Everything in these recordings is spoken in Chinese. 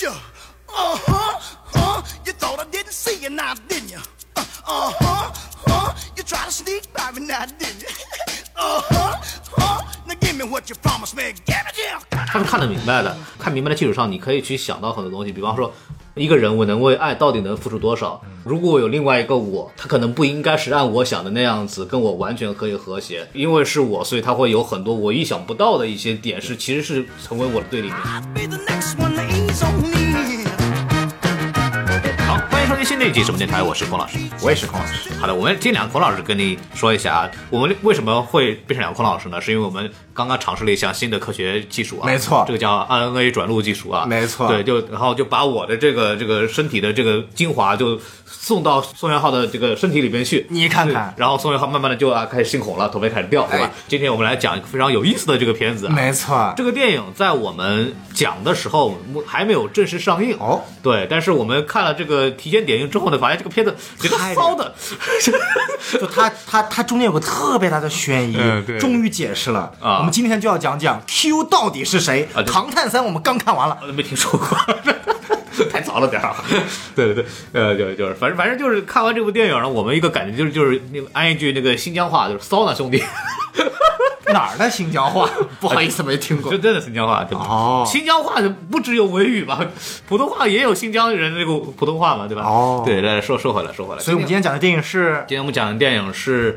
Yeah. Uh huh. Huh. You thought I didn't see you now, didn't you? Uh huh. Huh. Uh. You try to sneak by me now, didn't you? uh huh. Huh. Now give me what you promised me. Give it here. 他是看得明白的，看明白的基础上，你可以去想到很多东西，比方说。一个人我能为爱到底能付出多少？如果有另外一个我，他可能不应该是按我想的那样子，跟我完全可以和谐，因为是我，所以他会有很多我意想不到的一些点，是其实是成为我的对立面。迎收听新的一集什么电台，我是孔老师。我也是孔老师。好的，我们今天两个孔老师跟你说一下啊，我们为什么会变成两个孔老师呢？是因为我们刚刚尝试了一项新的科学技术啊，没错这个叫 RNA 转录技术啊，没错对，就然后就把我的这个这个身体的这个精华就送到宋元浩的这个身体里边去，你看看。然后宋元浩慢慢的就啊开始心红了，头发开始掉，对吧？哎今天我们来讲一个非常有意思的这个片子啊，没错，这个电影在我们讲的时候还没有正式上映。哦，对，但是我们看了这个提前点映之后呢，发现这个片子觉得太骚的，就它它它中间有个特别大的悬疑，嗯对。终于解释了。啊。我们今天就要讲讲 Q 到底是谁。啊唐探三我们刚看完了，没听说过，太早了点儿。对对对，呃，就就是反正反正就是看完这部电影呢，我们一个感觉就是就是那个安一句那个新疆话，就是骚呢兄弟，哪儿的新疆话？不好意思，没听过就。真的新疆话，对吧？哦新疆话不只有维语吧，普通话也有新疆人那个普通话嘛，对吧？哦对，来说说回来说回来，所以我们今天讲的电影是今天我们讲的电影是《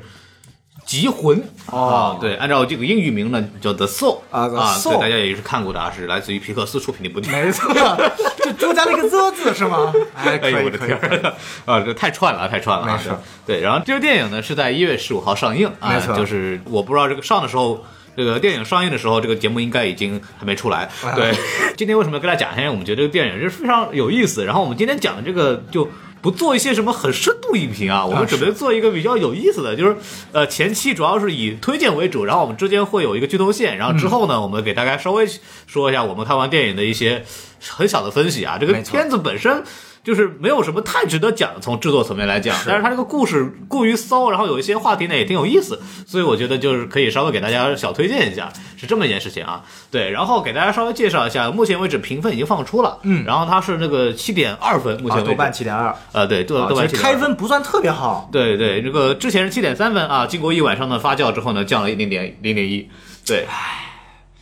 极魂》哦啊，对，按照这个英语名呢叫 The Soul 啊对，大家也是看过的啊，是来自于皮克斯出品的一部电影。没错，就多加了一个 the 字是吗？哎，可哎呦我的以天。儿 啊，这太串了，太串了啊！没事对，然后这部电影呢是在一月十五号上映啊，没错就是我不知道这个上的时候。这个电影上映的时候，这个节目应该已经还没出来。对，今天为什么要跟大家讲？因为我们觉得这个电影是非常有意思。然后我们今天讲的这个就不做一些什么很深度影评啊，我们准备做一个比较有意思的，就是呃前期主要是以推荐为主，然后我们之间会有一个剧透线，然后之后呢，我们给大家稍微说一下我们看完电影的一些很小的分析啊。这个片子本身。就是没有什么太值得讲的，从制作层面来讲，但是它这个故事过于骚，然后有一些话题呢也挺有意思，所以我觉得就是可以稍微给大家小推荐一下，是这么一件事情啊。对，然后给大家稍微介绍一下，目前为止评分已经放出了，嗯，然后它是那个七点二分，目前啊，为止，豆瓣七点二，呃，对，豆豆瓣7.2其实开分不算特别好。对对，这个之前是七点三分啊，经过一晚上的发酵之后呢，降了零点零点一，对。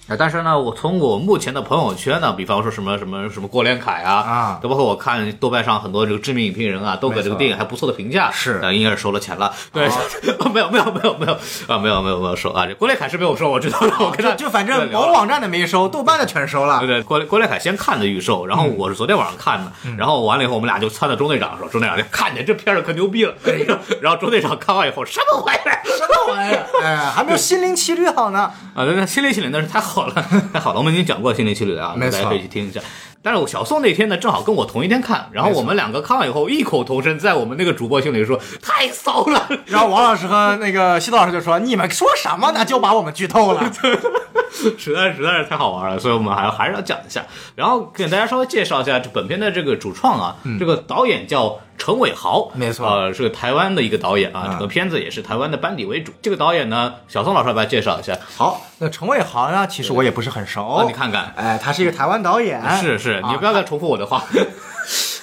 啊，但是呢，我从我目前的朋友圈呢，比方说什么什么什么郭连凯啊，啊都包括我看豆瓣上很多这个知名影评人啊，都给这个电影还不错的评价，是呃，应该是收了钱了，对，没有没有没有没有啊，没有没有没有收啊，这郭连凯是没有收，我知道了，我跟他就就反正聊了某网站的没收，豆瓣的全收了对。对，郭郭连凯先看的预售，然后我是昨天晚上看的，然后完了以后我们俩就撺掇钟队长说，中队长看见这片儿可牛逼了，然后中队长看完以后什么玩意儿？什么玩意儿？哎，还没有心灵奇旅好呢。啊，那心灵奇旅那是太好了，太 好了，我们已经讲过心灵奇旅了啊，大家可以去听一下。但是我小宋那天呢，正好跟我同一天看，然后我们两个看完以后异口同声，在我们那个主播群里说太骚了，然后王老师和那个西子老师就说：“你们说什么呢？就把我们剧透了。实在实在是太好玩了，所以我们还还是要讲一下，然后给大家稍微介绍一下这本片的这个主创啊，这个导演叫陈伟豪，嗯没错呃，是个台湾的一个导演啊，啊整个片子也是台湾的班底为主。这个导演呢，小宋老师来帮他介绍一下，”好，那陈伟豪呢？其实我也不是很熟。啊你看看哎，他是一个台湾导演。是是，你啊不要再重复我的话，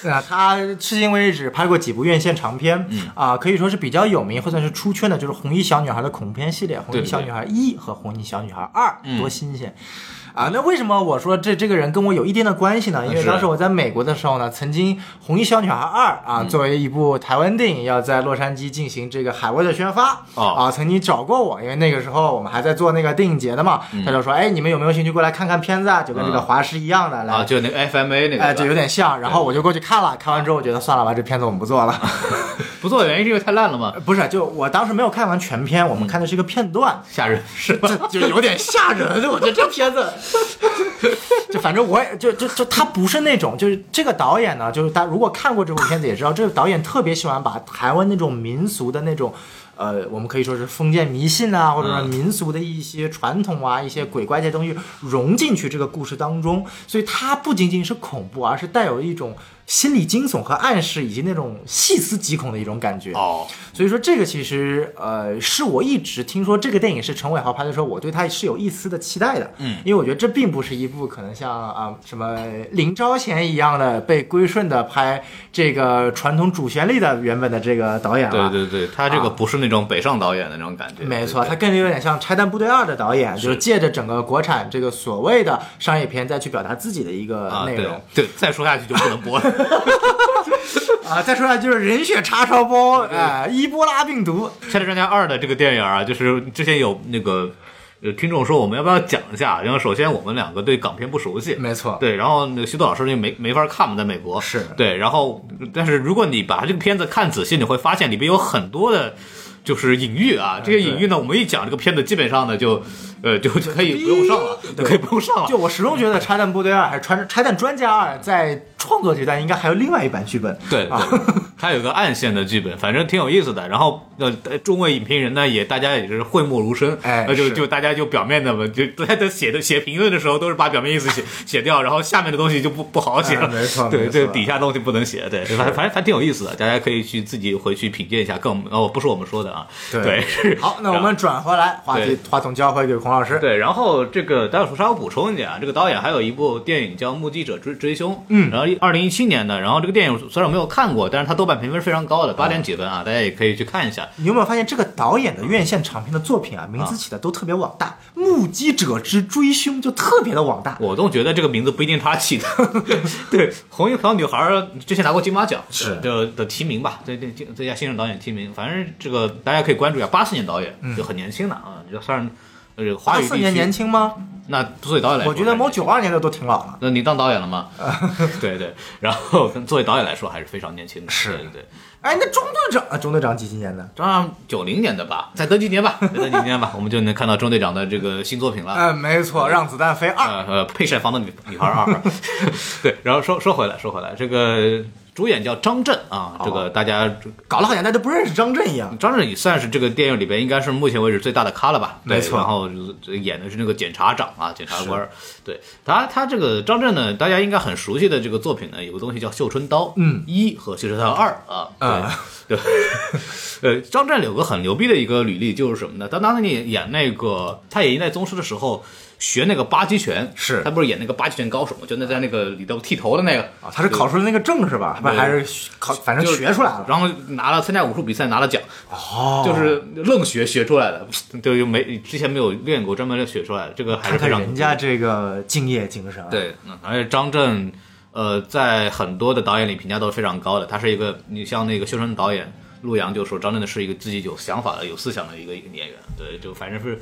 啊，他至今为止拍过几部院线长片，嗯啊，可以说是比较有名或者是出圈的，就是《红衣小女孩》的恐怖片系列，《红衣小女孩一》和《红衣小女孩二》，嗯多新鲜！啊，那为什么我说这这个人跟我有一定的关系呢？因为当时我在美国的时候呢，曾经《红衣小女孩二》啊，嗯作为一部台湾电影，要在洛杉矶进行这个海外的宣发，哦啊，曾经找过我，因为那个时候我们还在做那个电影节的嘛，他就说，哎，你们有没有兴趣过来看看片子啊？就跟这个嗯华师一样的，来啊，就那个 FMA 那个，哎，就有点像。然后我就过去看了，看完之后我觉得算了吧，这片子我们不做了。不做的原因是因为太烂了吗？不是，就我当时没有看完全片，我们看的是一个片段，吓人是吧？就有点吓人。我觉得这片子，就反正我也就就就他不是那种，就是这个导演呢，就是大家如果看过这部片子也知道，这个导演特别喜欢把台湾那种民俗的那种。呃，我们可以说是封建迷信啊，或者说民俗的一些传统啊，一些鬼怪这些东西融进去这个故事当中，所以它不仅仅是恐怖，而是带有一种心理惊悚和暗示，以及那种细思极恐的一种感觉。哦，所以说这个其实呃，是我一直听说这个电影是陈伟豪拍的时候，我对他是有一丝的期待的。嗯，因为我觉得这并不是一部可能像啊、什么林超贤一样的被归顺的拍这个传统主旋律的原本的这个导演了。对对对，他这个啊不是那种北上导演的那种感觉。没错，他更有点像《拆弹部队二》的导演，就是借着整个国产这个所谓的商业片，再去表达自己的一个啊，对内容对，再说下去就不能播了。啊。再说下就是人血叉烧包，哎，伊波拉病毒，《拆弹专家二》的这个电影啊，就是之前有那个呃听众说我们要不要讲一下？因为首先我们两个对港片不熟悉，没错，对，然后那个徐导老师就没没法看嘛，在美国是对，然后但是如果你把这个片子看仔细，你会发现里边有很多的。就是隐喻啊，这些隐喻呢，我们一讲这个片子，基本上呢就，呃，就就可以不用上了，就可以不用上了。就我始终觉得《拆弹部队二》还是《拆拆弹专家二》在创作阶段应该还有另外一版剧本。对啊对，它有个暗线的剧本，反正挺有意思的。然后呃，中位影评人呢也大家也是讳莫如深，哎那就就大家就表面的嘛，就大家在写的写评论的时候都是把表面意思写 写掉，然后下面的东西就不不好好写了。哎没错对，这底下东西不能写。对，反正反正挺有意思的，大家可以去自己回去品鉴一下。跟我们哦，不是我们说的啊。对，是好，那我们转回来，话题话筒交回给孔老师。对，然后这个待会儿稍微补充一点啊，这个导演还有一部电影叫《目击者追追凶》，嗯，然后二零一七年的，然后这个电影虽然我没有看过，但是它豆瓣评分是非常高的，八点几分啊，大家也可以去看一下。你有没有发现这个导演的院线长片的作品啊，名字起的都特别网大，目击者之追凶》就特别的网大。我总觉得这个名字不一定他起的，对，红衣小女孩之前拿过金马奖是的的提名吧，对对，最佳新人导演提名，反正这个大家可以关注一下，八四年导演就很年轻的啊，就算呃华语八四年年，轻吗？那作为导演来说，我觉得某九二年的都挺老了。那你当导演了吗？对对，然后跟作为导演来说还是非常年轻的，是对对对。哎，那中队长啊，中队长几几年的？张上九零年的吧，再等几年吧，再等几年吧，我们就能看到中队长的这个新作品了。哎，没错，让子弹飞二。呃呃，配晒房的女女孩二，对，然后说说回来，说回来，这个主演叫张震啊，这个大家搞了好像大家都不认识张震一样。张震也算是这个电影里边应该是目前为止最大的咖了吧？没错然后演的是那个检察长啊，检察官。对他，他这个张震呢，大家应该很熟悉的这个作品呢，有个东西叫《绣春刀》嗯一和《绣春刀二》啊。啊对，对，呃，张震有个很牛逼的一个履历，就是什么呢？他当年演那个《太爷一代宗师》的时候。学那个八极拳，是他不是演那个八极拳高手吗？就那在那个里头剃头的那个啊，他是考出了那个证是吧？不还是考，反正学出来了。然后拿了参加武术比赛拿了奖，哦就是愣学学出来的，就没之前没有练过，专门学出来的，这个还是非常人家这个敬业精神。，对，嗯而且张震，呃，在很多的导演里评价都是非常高的，他是一个，你像那个修真导演陆阳就说张震的是一个自己有想法的、有思想的一个一个演员，对，就反正是。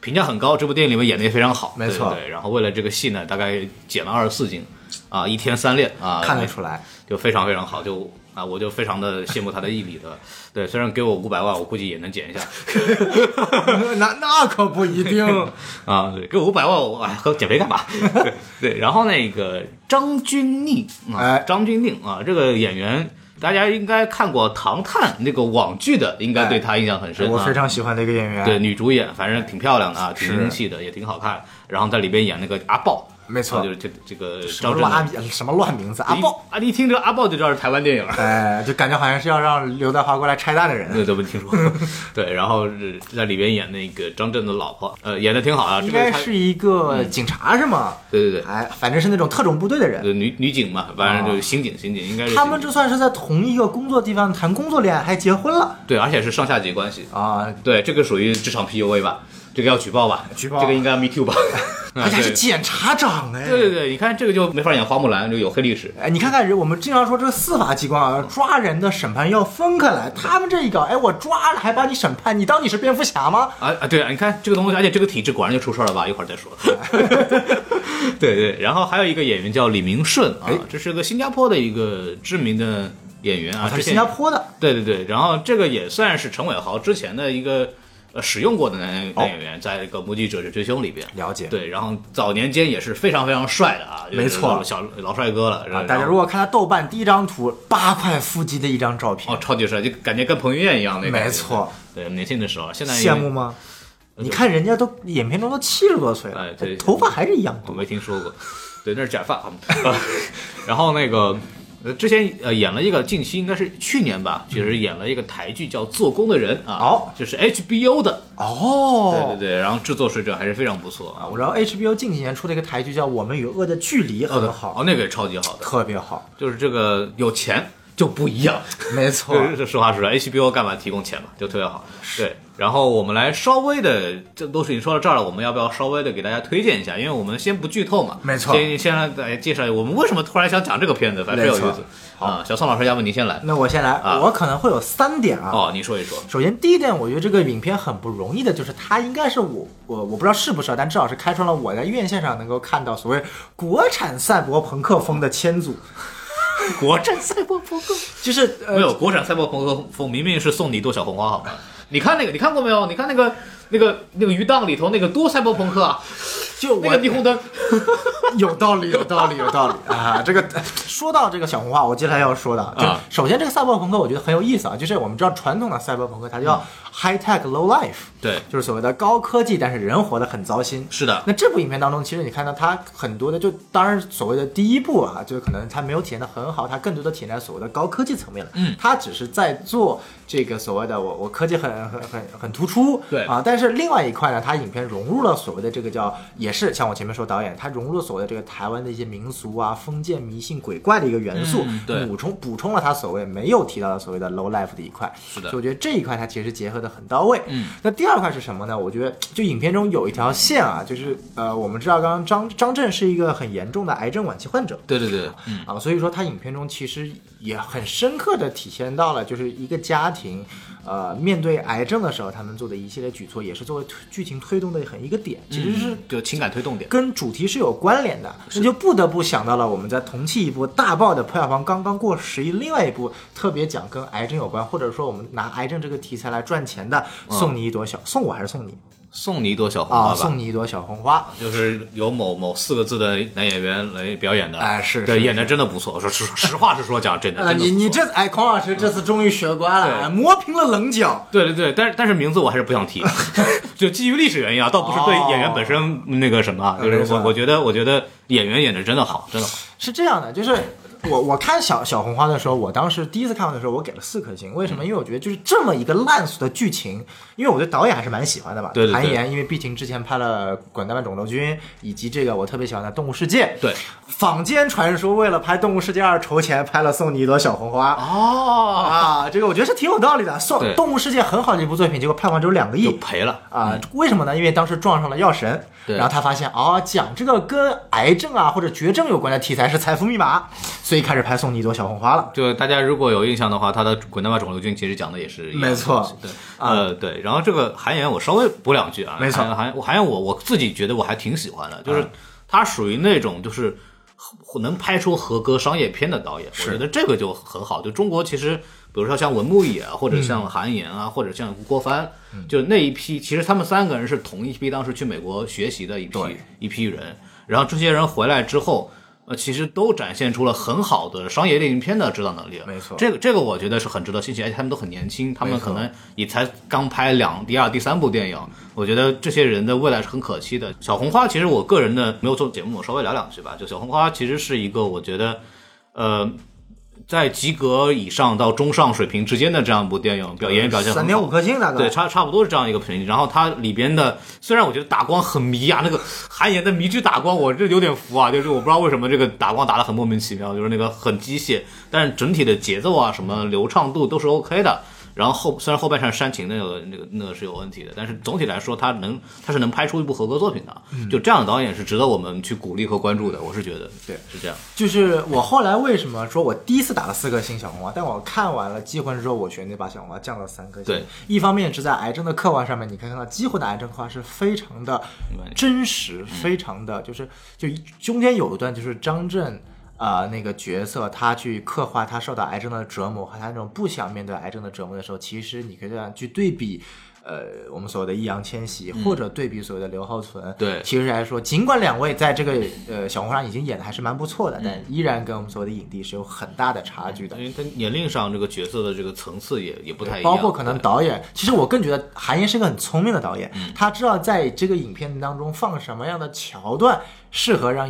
评价很高，这部电影里面演的也非常好，没错对对。然后为了这个戏呢，大概减了二十四斤，啊，一天三练啊，看得出来。就非常非常好，就啊，我就非常的羡慕他的毅力的。对，虽然给我五百万，我估计也能减一下 那那可不一定。啊。对，给我五百万，我哎，和减肥干嘛？对对。然后那个张钧甯啊哎，张钧甯啊，这个演员。大家应该看过《唐探》那个网剧的，应该对他印象很深、啊。我非常喜欢的一个演员。对，女主演，反正挺漂亮的啊，挺是英气的，也挺好看。然后在里边演那个阿豹，没错啊就是这这个什张震的么乱什么乱名字阿豹，啊，一听这个阿豹就知道是台湾电影。哎，就感觉好像是要让刘德华过来拆弹的人。对，都没听说。对，然后是在里边演那个张震的老婆，呃，演的挺好啊。这应该是一个警察是吗？对对对，哎，反正是那种特种部队的人。呃，女女警嘛，反正就是刑警，刑警应该是他们刑警这算是在同一个工作地方谈工作恋爱，还结婚了对，而且是上下级关系。啊！对，这个属于职场 PUA 吧？这个要举报吧？举报这个应该 Me Too 吧？而且还是检察长哎。对对对，你看这个就没法演花木兰，就有黑历史。哎，你看看人，我们经常说这个司法机关啊，抓人的审判要分开来。他们这一搞，哎，我抓了还把你审判，你当你是蝙蝠侠吗？啊啊，对啊，你看这个东西，而且这个体制果然就出事儿了吧？一会儿再说。对对，然后还有一个演员叫李明顺啊哎，这是个新加坡的一个知名的演员啊，他是新加坡的，对对对，然后这个也算是陈伟豪之前的一个呃使用过的男男演员，在这个《目击者之追凶》里边。了解对，然后早年间也是非常非常帅的啊，就是没错小老帅哥了。啊，然后大家如果看他豆瓣第一张图，八块腹肌的一张照片哦，，超级帅，就感觉跟彭于晏一样那个。没错。对，年轻的时候，现在因为羡慕？吗？你看人家都影片中都七十多岁了哎对，头发还是一样多。我没听说过，对，那是假发。呃 然后那个。呃，之前呃演了一个，近期应该是去年吧，其实演了一个台剧叫《做工的人》啊，哦就是 HBO 的，哦，对对对，然后制作水准还是非常不错啊，我知道 HBO 近几年出了一个台剧叫《我们与恶的距离》，很好，哦，那个也超级好的，特别好，就是这个有钱就不一样，没错这是 实话实说，HBO 干嘛提供钱嘛，就特别好。对，然后我们来稍微的，这都是已经说到这儿了，我们要不要稍微的给大家推荐一下？因为我们先不剧透嘛，没错先先让大家介绍一下我们为什么突然想讲这个片子，反正有意思。啊，小宋老师，要不您先来？那我先来，啊我可能会有三点啊。哦，你说一说。首先，第一点，我觉得这个影片很不容易的，就是它应该是我我我不知道是不是啊，但至少是开创了我在院线上能够看到所谓国产赛博朋克风的千组，国产赛博朋克就是呃没有国产赛博朋克风，明明是送你一朵小红花，好吗？你看那个，你看过没有？你看那个那个那个鱼档里头那个多赛博朋克啊，就我那个霓虹灯。有道理，有道理，有道理啊！这个说到这个小红花，我接下来要说的，就啊首先这个赛博朋克我觉得很有意思啊，就是我们知道传统的赛博朋克它叫 high tech low life，对，就是所谓的高科技，但是人活得很糟心。是的，那这部影片当中，其实你看到它很多的，就当然所谓的第一部啊，就是可能它没有体验的很好，它更多的体现在所谓的高科技层面了。嗯。它只是在做这个所谓的我我科技很很很很突出，对。啊，但是另外一块呢，它影片融入了所谓的这个叫也是像我前面说导演，他融入了所谓的这个台湾的一些民俗啊、封建迷信、鬼怪的一个元素，嗯对。补充补充了他所谓没有提到的所谓的 low life 的一块。是的。所以我觉得这一块它其实结合的很到位。嗯，那第二块是什么呢？我觉得就影片中有一条线啊，就是呃，我们知道刚刚张张震是一个很严重的癌症晚期患者。对对对，嗯，啊，所以说他影片中其实也很深刻的体现到了，就是一个家庭，呃，面对癌症的时候，他们做的一系列举措，也是作为剧情推动的很一个点，其实是就情感推动点。跟主题是有关联的，那就不得不想到了我们在同期一部大爆的票房刚刚过十亿，另外一部特别讲跟癌症有关，或者说我们拿癌症这个题材来赚钱的，送你一朵小，送我还是送你送你一朵小红啊？花吧，送你一朵小红花，就是由某某四个字的男演员来表演的，对，哎是是演的真的不错。我说实实话实说，讲真的，啊，真的你你这哎，孔老师这次终于学乖了，磨平了棱角。对对对，但是但是名字我还是不想提，就基于历史原因啊，倒不是对哦演员本身那个什么啊，就是我我觉得我觉得演员演的真的好，真的好。是这样的，就是我我看小小红花的时候，我当时第一次看完的时候，我给了四颗星。为什么？因为我觉得就是这么一个烂俗的剧情，因为我对导演还是蛮喜欢的吧。对对对韩延，因为毕竟之前拍了《滚蛋吧肿瘤君》，以及这个我特别喜欢的《动物世界》。对，坊间传说为了拍《动物世界二》筹钱，拍了《送你一朵小红花》。哦，啊，这个我觉得是挺有道理的。送《动物世界》很好的一部作品，结果票房只有两个亿就。赔了。啊、为什么呢？因为当时撞上了药神，对然后他发现哦，讲这个跟癌症啊或者绝症有关的题材是财富密码，所以开始拍送你一朵小红花了。就大家如果有印象的话，他的《滚蛋吧肿瘤君》其实讲的也是没错对，呃，对。然后这个韩延我稍微补两句啊，没错韩韩我韩延我我自己觉得我还挺喜欢的，就是他属于那种就是能拍出合格商业片的导演，我觉得这个就很好。就中国其实，比如说像文牧野啊，或者像韩延啊，或者像郭帆，就那一批，其实他们三个人是同一批当时去美国学习的一批一批人，然后这些人回来之后。呃，其实都展现出了很好的商业电影片的指导能力。没错这个这个我觉得是很值得欣喜，而且他们都很年轻，他们可能也才刚拍两、第二、第三部电影，我觉得这些人的未来是很可期的。小红花其实我个人呢没有做节目，我稍微聊两句吧。就小红花其实是一个我觉得，呃。在及格以上到中上水平之间的这样一部电影，表演员表现好三点五颗星大概。对，差差不多是这样一个频率。然后它里边的，虽然我觉得打光很迷啊，那个韩延的迷之打光，我这有点服啊，就是我不知道为什么这个打光打得很莫名其妙，就是那个很机械，但是整体的节奏啊，什么流畅度都是 OK 的。然后后虽然后半场煽情那个那个那个是有问题的，但是总体来说，他能他是能拍出一部合格作品的。就这样的导演是值得我们去鼓励和关注的，我是觉得对是这样。就是我后来为什么说我第一次打了四颗星小红花，但我看完了《机魂》之后，我选那把小红花降到三颗星。对，一方面是在癌症的刻画上面，你可以看到《机魂》的癌症刻画是非常的真实，非常的就是就中间有一段就是张震。啊、那个角色他去刻画他受到癌症的折磨和他那种不想面对癌症的折磨的时候，其实你可以这样去对比，呃，我们所谓的易烊千玺，或者对比所谓的刘浩存，嗯对。其实来说，尽管两位在这个呃小红书上已经演的还是蛮不错的，嗯。但依然跟我们所谓的影帝是有很大的差距的。因为他年龄上这个角色的这个层次也也不太一样，包括可能导演，其实我更觉得韩延是个很聪明的导演，嗯。他知道在这个影片当中放什么样的桥段适合让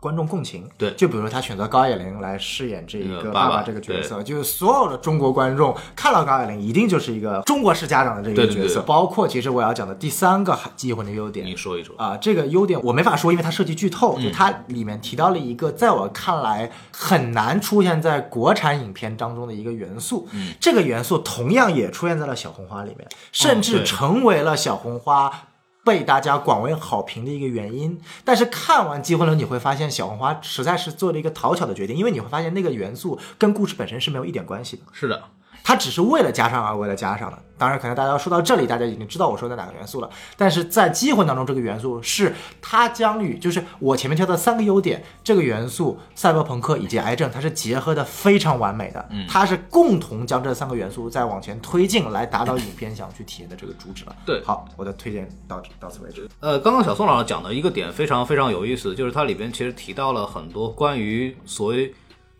观众共情。对就比如说他选择高野玲来饰演这一个爸爸爸这个角色，就是所有的中国观众看到高野玲一定就是一个中国式家长的这个角色。对包括其实我要讲的第三个机魂的优点你，说一说，啊、这个优点我没法说，因为它涉及剧透。嗯就它里面提到了一个在我看来很难出现在国产影片当中的一个元素。嗯，这个元素同样也出现在了小红花里面，甚至成为了小红花。被大家广为好评的一个原因，但是看完《机魂了》，你会发现小红花实在是做了一个讨巧的决定，因为你会发现那个元素跟故事本身是没有一点关系的。是的，它只是为了加上而为了加上的。当然，可能大家说到这里，大家已经知道我说的哪个元素了。但是在《机魂》当中，这个元素是它将与就是我前面挑的三个优点，这个元素赛博朋克以及癌症，它是结合的非常完美的。嗯，它是共同将这三个元素再往前推进，来达到影片想去体验的这个主旨了。对好，我的推荐到到此为止。呃，刚刚小宋老师讲的一个点非常非常有意思，就是它里边其实提到了很多关于所谓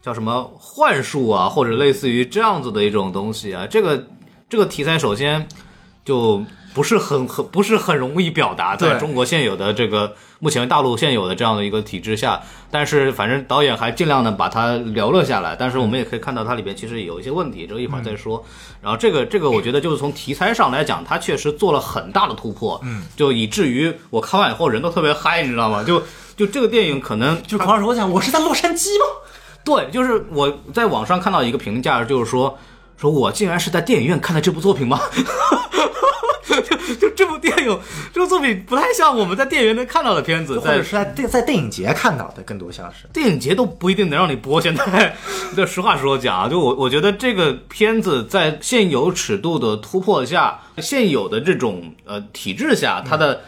叫什么幻术啊，或者类似于这样子的一种东西啊。这个这个题材首先就不是很很不是很容易表达，在中国现有的这个目前大陆现有的这样的一个体制下，但是反正导演还尽量的把它聊了下来。但是我们也可以看到它里边其实有一些问题，这个一会儿再说。然后这个这个我觉得就是从题材上来讲，它确实做了很大的突破，嗯，就以至于我看完以后人都特别嗨，你知道吗？就就这个电影可能就是孔老师，我想我是在洛杉矶吗？对，就是我在网上看到一个评价，就是说，说我竟然是在电影院看的这部作品吗？就就这部电影，这部作品不太像我们在电影院能看到的片子，在或者是在电在电影节看到的，更多像是。电影节都不一定能让你播。现在，这实话实说讲啊，就我我觉得这个片子在现有尺度的突破下，现有的这种呃体制下，它的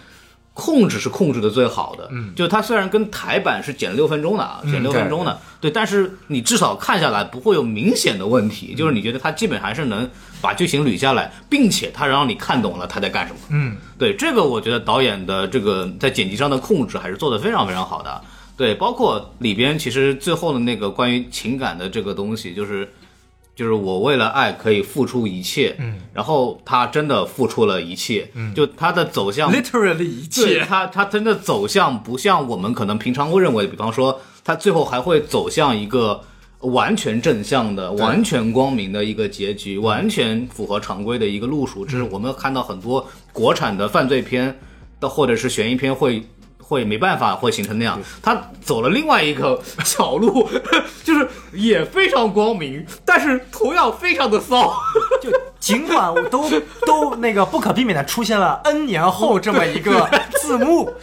控制是控制的最好的。嗯，就它虽然跟台版是减六分钟的啊，减六分钟的，对，但是你至少看下来不会有明显的问题，就是你觉得它基本还是能把剧情捋下来，并且它让你看懂了他在干什么。嗯，对这个，我觉得导演的这个在剪辑上的控制还是做得非常非常好的。对，包括里边其实最后的那个关于情感的这个东西，就是就是我为了爱可以付出一切，嗯，然后他真的付出了一切，嗯，就他的走向 literally 一切他，他真的走向不像我们可能平常会认为，比方说他最后还会走向一个完全正向的、完全光明的一个结局，完全符合常规的一个路数。这是我们看到很多国产的犯罪片的或者是悬疑片会。会没办法会形成那样，他走了另外一个小路，就是也非常光明，但是同样非常的骚。就尽管我都都那个不可避免的出现了 N 年后这么一个 字幕，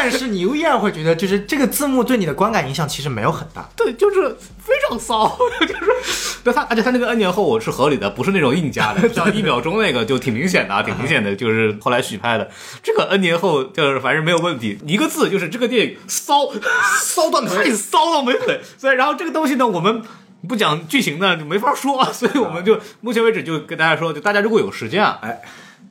但是你又依然会觉得，就是这个字幕对你的观感影响其实没有很大。对，就是非常骚，就是，对他，而且他那个 N 年后我是合理的，不是那种硬加的，像一秒钟那个就挺明显的，啊，挺明显的，就是后来许拍的。这个 N 年后就是反正没有问题，一个字就是这个电影骚，骚到太骚到没腿。所以，然后这个东西呢，我们。不讲剧情呢，就没法说，所以我们就目前为止就跟大家说，就大家如果有时间啊，哎，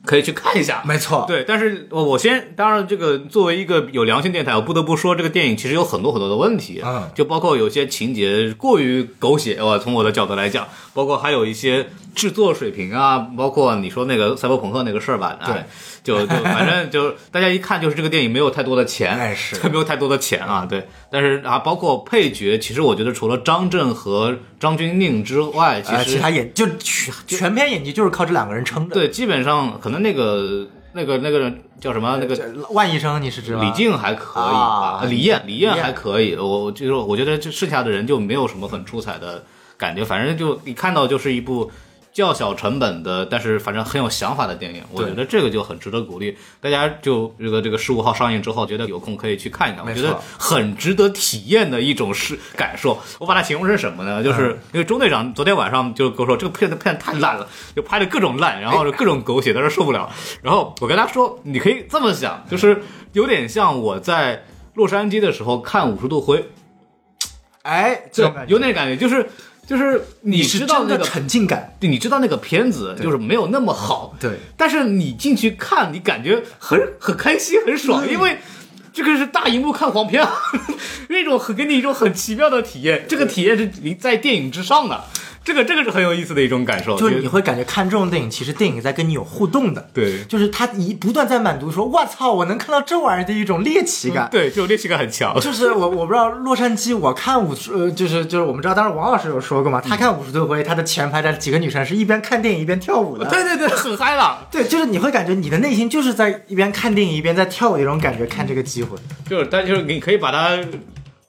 可以去看一下。没错，对，但是我我先，当然这个作为一个有良心电台，我不得不说，这个电影其实有很多很多的问题，嗯。就包括有些情节过于狗血，我从我的角度来讲，包括还有一些制作水平啊，包括你说那个赛博朋克那个事儿吧，对。哎，就就反正就大家一看就是这个电影没有太多的钱，哎是。没有太多的钱啊，对，但是啊，包括配角，其实我觉得除了张震和张钧甯之外，其呃，实其他演就全全篇演技就是靠这两个人撑的。对，基本上可能那个那个那个叫什么？那个万医生你是知道？李静还可以啊李艳李艳。还可以，我就是我觉得这剩下的人就没有什么很出彩的感觉，反正就你看到就是一部较小成本的，但是反正很有想法的电影，我觉得这个就很值得鼓励。大家就这个这个十五号上映之后，觉得有空可以去看一看，我觉得很值得体验的一种是感受。我把它形容成什么呢？就是嗯因为钟队长昨天晚上就跟我说，这个片子片子太烂了，就拍的各种烂，然后各种狗血，他说受不了。然后我跟他说，你可以这么想，就是有点像我在洛杉矶的时候看《五十度灰》，哎，这有那感觉，就是就是你知道那个沉浸感。对，你知道那个片子就是没有那么好，对。但是你进去看，你感觉很 很开心，很爽，因为这个是大荧幕看黄片啊，那种很给你一种很奇妙的体验，这个体验是你在电影之上的，这个这个是很有意思的一种感受，就是你会感觉看这种电影，其实电影在跟你有互动的，对就是他一不断在满足说，我操，我能看到这玩意儿的一种猎奇感。对，这种猎奇感很强，就是我我不知道洛杉矶，我看五十，呃，就是就是我们知道，当时王老师有说过嘛，他看五十度灰，他的前排的几个女生是一边看电影一边跳舞的。对对对，很嗨了。对，就是你会感觉你的内心就是在一边看电影一边在跳舞的一种感觉，看这个机会。就是，但就是你可以把它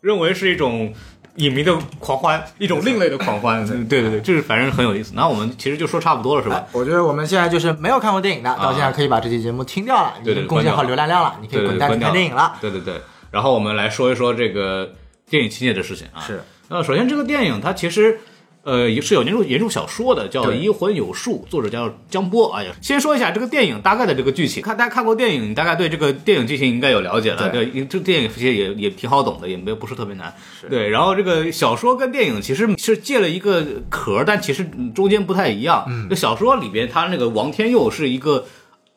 认为是一种影迷的狂欢，一种另类的狂欢。对对对，就是反正很有意思。那我们其实就说差不多了，是吧？我觉得我们现在就是没有看过电影的，到现在可以把这期节目听掉了，已经贡献好流量量了，你可以滚蛋去看电影了。对对对，然后我们来说一说这个电影情节的事情啊。是，那，首先这个电影它其实。呃，也是有原著原著小说的，叫《对移魂有术》，作者叫江波。哎呀，先说一下这个电影大概的这个剧情，看大家看过电影，你大概对这个电影剧情应该有了解了。对对，这电影其实也也挺好懂的，也没有不是特别难。对，然后这个小说跟电影其实是借了一个壳，但其实嗯中间不太一样。嗯，这小说里边他那个王天佑是一个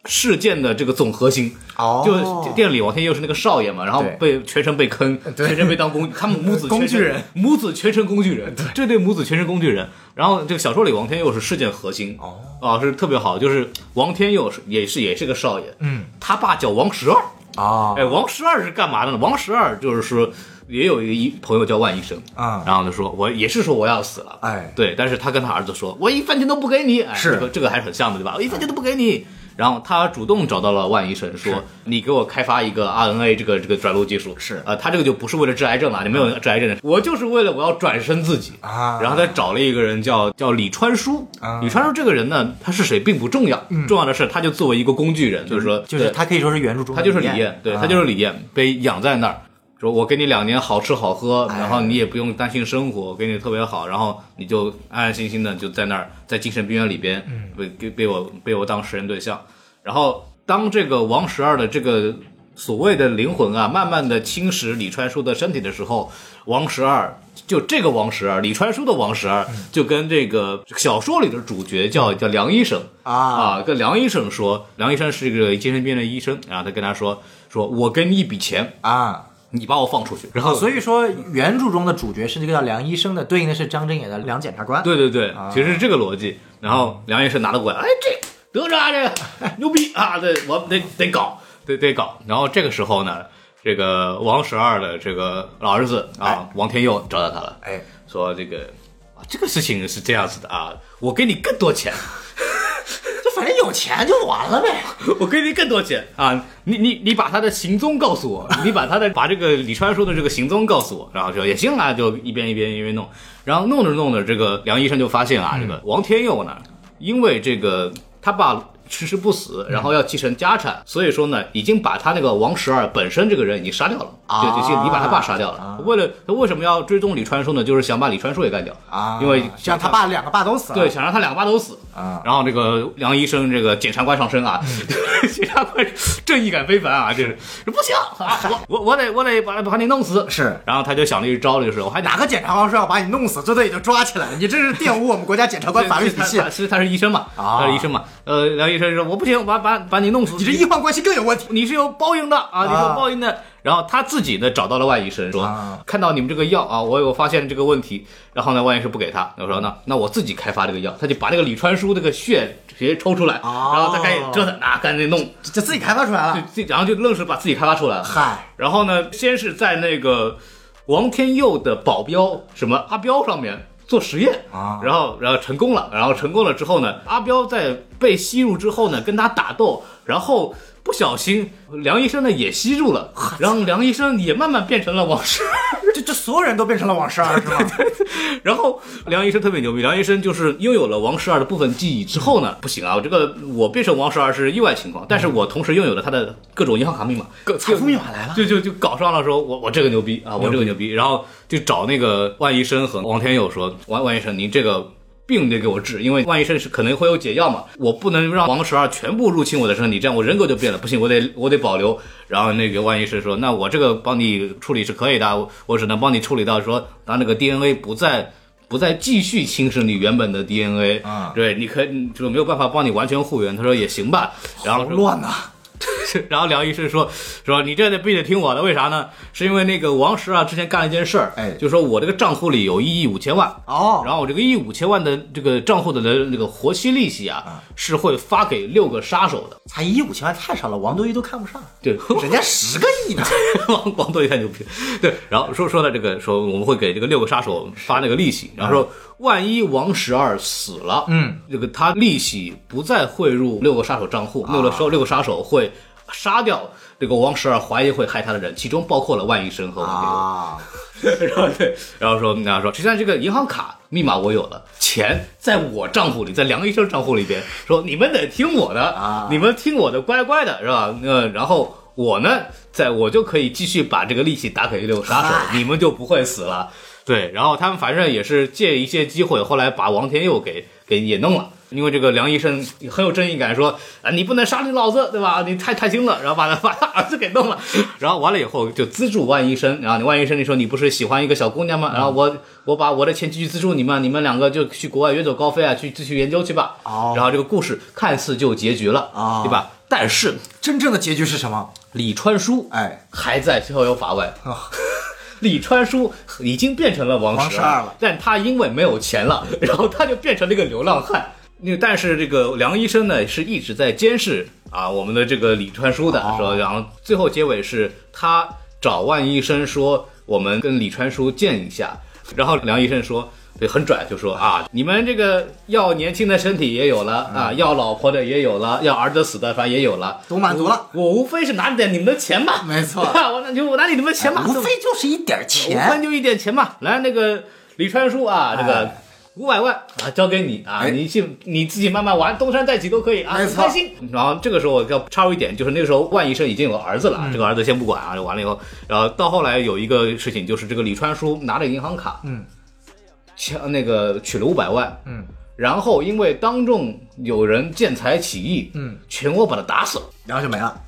事件的这个总核心。哦。就店里王天佑是那个少爷嘛，然后被全程被坑，全程被当工，他们母子工具人，母子全程工具人，这对母子全程工具人。然后这个小说里王天佑是事件核心，哦，啊是特别好，就是王天佑是也是也是个少爷，嗯，他爸叫王十二，啊。哎，王十二是干嘛的呢？王十二就是说也有一个医朋友叫万医生，啊。然后就说我也是说我要死了，哎。对，但是他跟他儿子说，我一分钱都不给你，哎、是。这个这个还是很像的，对吧？我一分钱都不给你。然后他主动找到了万医生，说：“你给我开发一个 RNA 这个这个转录技术。”是。啊、他这个就不是为了治癌症了，你没有治癌症的，我就是为了我要转身自己。啊。然后他找了一个人叫叫李川书，啊。李川书这个人呢，他是谁并不重要，重要的是他就作为一个工具人，就是说，就是他可以说是原著中他就是李艳艳，对啊。他就是李艳，被养在那儿。说我给你两年好吃好喝，哎。然后你也不用担心生活，给你特别好，然后你就安安心心的就在那儿，在精神病院里边，被被被我被我当实验对象。然后当这个王十二的这个所谓的灵魂啊，慢慢的侵蚀李川书的身体的时候，王十二就这个王十二，李川书的王十二，就跟这个小说里的主角叫叫梁医生。啊。啊，跟梁医生说，梁医生是一个精神病院的医生，然后他跟他说说，我给你一笔钱，啊。你把我放出去，然后所以说原著中的主角是这个叫梁医生的，对应的是张真演的梁检察官。对对对，其实是这个逻辑。然后梁医生拿了过来，哎，这得着啊，这个 牛逼啊，对我得得搞，得得搞。然后这个时候呢，这个王十二的这个老儿子啊，王天佑找到他了，哎，说这个啊，这个事情是这样子的啊，我给你更多钱，有钱就完了呗。我给你更多钱啊！你你你把他的行踪告诉我，你把他的把这个李川说的这个行踪告诉我，然后就也行啊，就一边一边一边弄，然后弄着弄着，这个梁医生就发现啊，这个王天佑呢，因为这个他爸迟迟不死，然后要继承家产，所以说呢，已经把他那个王十二本身这个人已经杀掉了，啊就就你把他爸杀掉了。为了他为什么要追踪李川说呢？就是想把李川说也干掉啊，因为想他爸两个爸都死了。对，想让他两个爸都死啊然后这个梁医生，这个检察官上身啊，检察官正义感非凡啊，这是不行啊，我我我得我得把把你弄死。是然后他就想了一招，就是我还哪个检察官说要把你弄死，最多也就抓起来了。你这是玷污我们国家检察官法律体系 他，他是他是医生嘛，啊他是医生嘛。呃，梁医生说我不行，把把把你弄死。你这医患关系更有问题。你是有报应的啊，你是有啊报应的。然后他自己呢找到了万医生，说、啊看到你们这个药啊，我有发现这个问题。然后呢，万医生不给他，我说那那我自己开发这个药，他就把那个李川书那个血直接抽出来，哦然后再赶紧折腾啊，赶紧弄，就自己开发出来就了。然后就愣是把自己开发出来了。嗨，然后呢，先是在那个王天佑的保镖什么阿彪上面做实验。啊。然后然后成功了，然后成功了之后呢，阿彪在被吸入之后呢，跟他打斗，然后不小心梁医生呢也吸入了，然后梁医生也慢慢变成了王十二，这这所有人都变成了王十二是吗？然后梁医生特别牛逼，梁医生就是拥有了王十二的部分记忆之后呢，不行啊，我这个我变成王十二是意外情况，但是我同时拥有了他的各种银行卡密码，各财富密码来了。就就就搞上了，说我我这个牛逼啊，我这个牛逼，然后就找那个万医生和王天佑说，万万医生，您这个病得给我治，因为万医生是可能会有解药嘛，我不能让王十二全部入侵我的身体，这样我人格就变了，不行，我得我得保留。然后那个万医生说，那我这个帮你处理是可以的，我我只能帮你处理到说，当那个 DNA 不再。不再继续侵蚀你原本的 DNA，啊对，你可以就没有办法帮你完全复原。他说也行吧，然后乱呐、然后梁医生说说你这得必须得听我的，为啥呢？是因为那个王石啊之前干了一件事儿，哎就说我这个账户里有一亿五千万，哦，然后我这个一亿五千万的这个账户的那个活期利息啊，是会发给六个杀手的。才一亿五千万太少了，王多鱼都看不上，对，人家十个亿呢。王王多鱼太牛逼。对，然后说说到这个说我们会给这个六个杀手发那个利息，然后说万一王十二死了，嗯，这个他利息不再汇入六个杀手账户，六个时候六个杀手会杀掉这个王十二怀疑会害他的人，其中包括了万医生和王天佑。啊，然后对，然后说，然后说，实际上这个银行卡密码我有了，钱在我账户里，在梁医生账户里边，说你们得听我的啊你们听我的，乖乖的，是吧？呃，然后我呢，在我就可以继续把这个利息打给六个杀手，哎你们就不会死了。对，然后他们反正也是借一些机会，后来把王天佑给给也弄了。因为这个梁医生很有正义感，说啊你不能杀你老子，对吧？你太太轻了，然后把他 把他儿子给弄了，然后完了以后就资助万医生，然后你万医生你说你不是喜欢一个小姑娘吗？然后我我把我的钱继续资助你们，你们两个就去国外远走高飞啊，去继续研究去吧。哦然后这个故事看似就结局了，哦对吧？但是真正的结局是什么？李川书哎，还在逍遥法外。哦 李川书已经变成了王十二了但他因为没有钱了，然后他就变成了一个流浪汉。那但是这个梁医生呢，是一直在监视啊我们的这个李川书的，哦说，然后最后结尾是他找万医生说，我们跟李川书见一下，然后梁医生说。对，很拽，就说啊，你们这个要年轻的身体也有了啊，要老婆的也有了，要儿子死的反正也有了，都满足了。我无非是拿点你们的钱吧，没错 我那就我拿你们的钱嘛，无非就是一点钱无非。就一点钱嘛。来，那个李川书啊，这个哎五百万。啊，交给你啊，哎。你去你自己慢慢玩，东山再起都可以啊，很开心。然后这个时候我要插入一点，就是那个时候万医生已经有儿子了，嗯。这个儿子先不管啊，完了以后，然后到后来有一个事情，就是这个李川叔拿着银行卡，嗯，抢那个取了五百万，嗯，然后因为当众有人见财起意，嗯，全国把他打死了。然后就没了。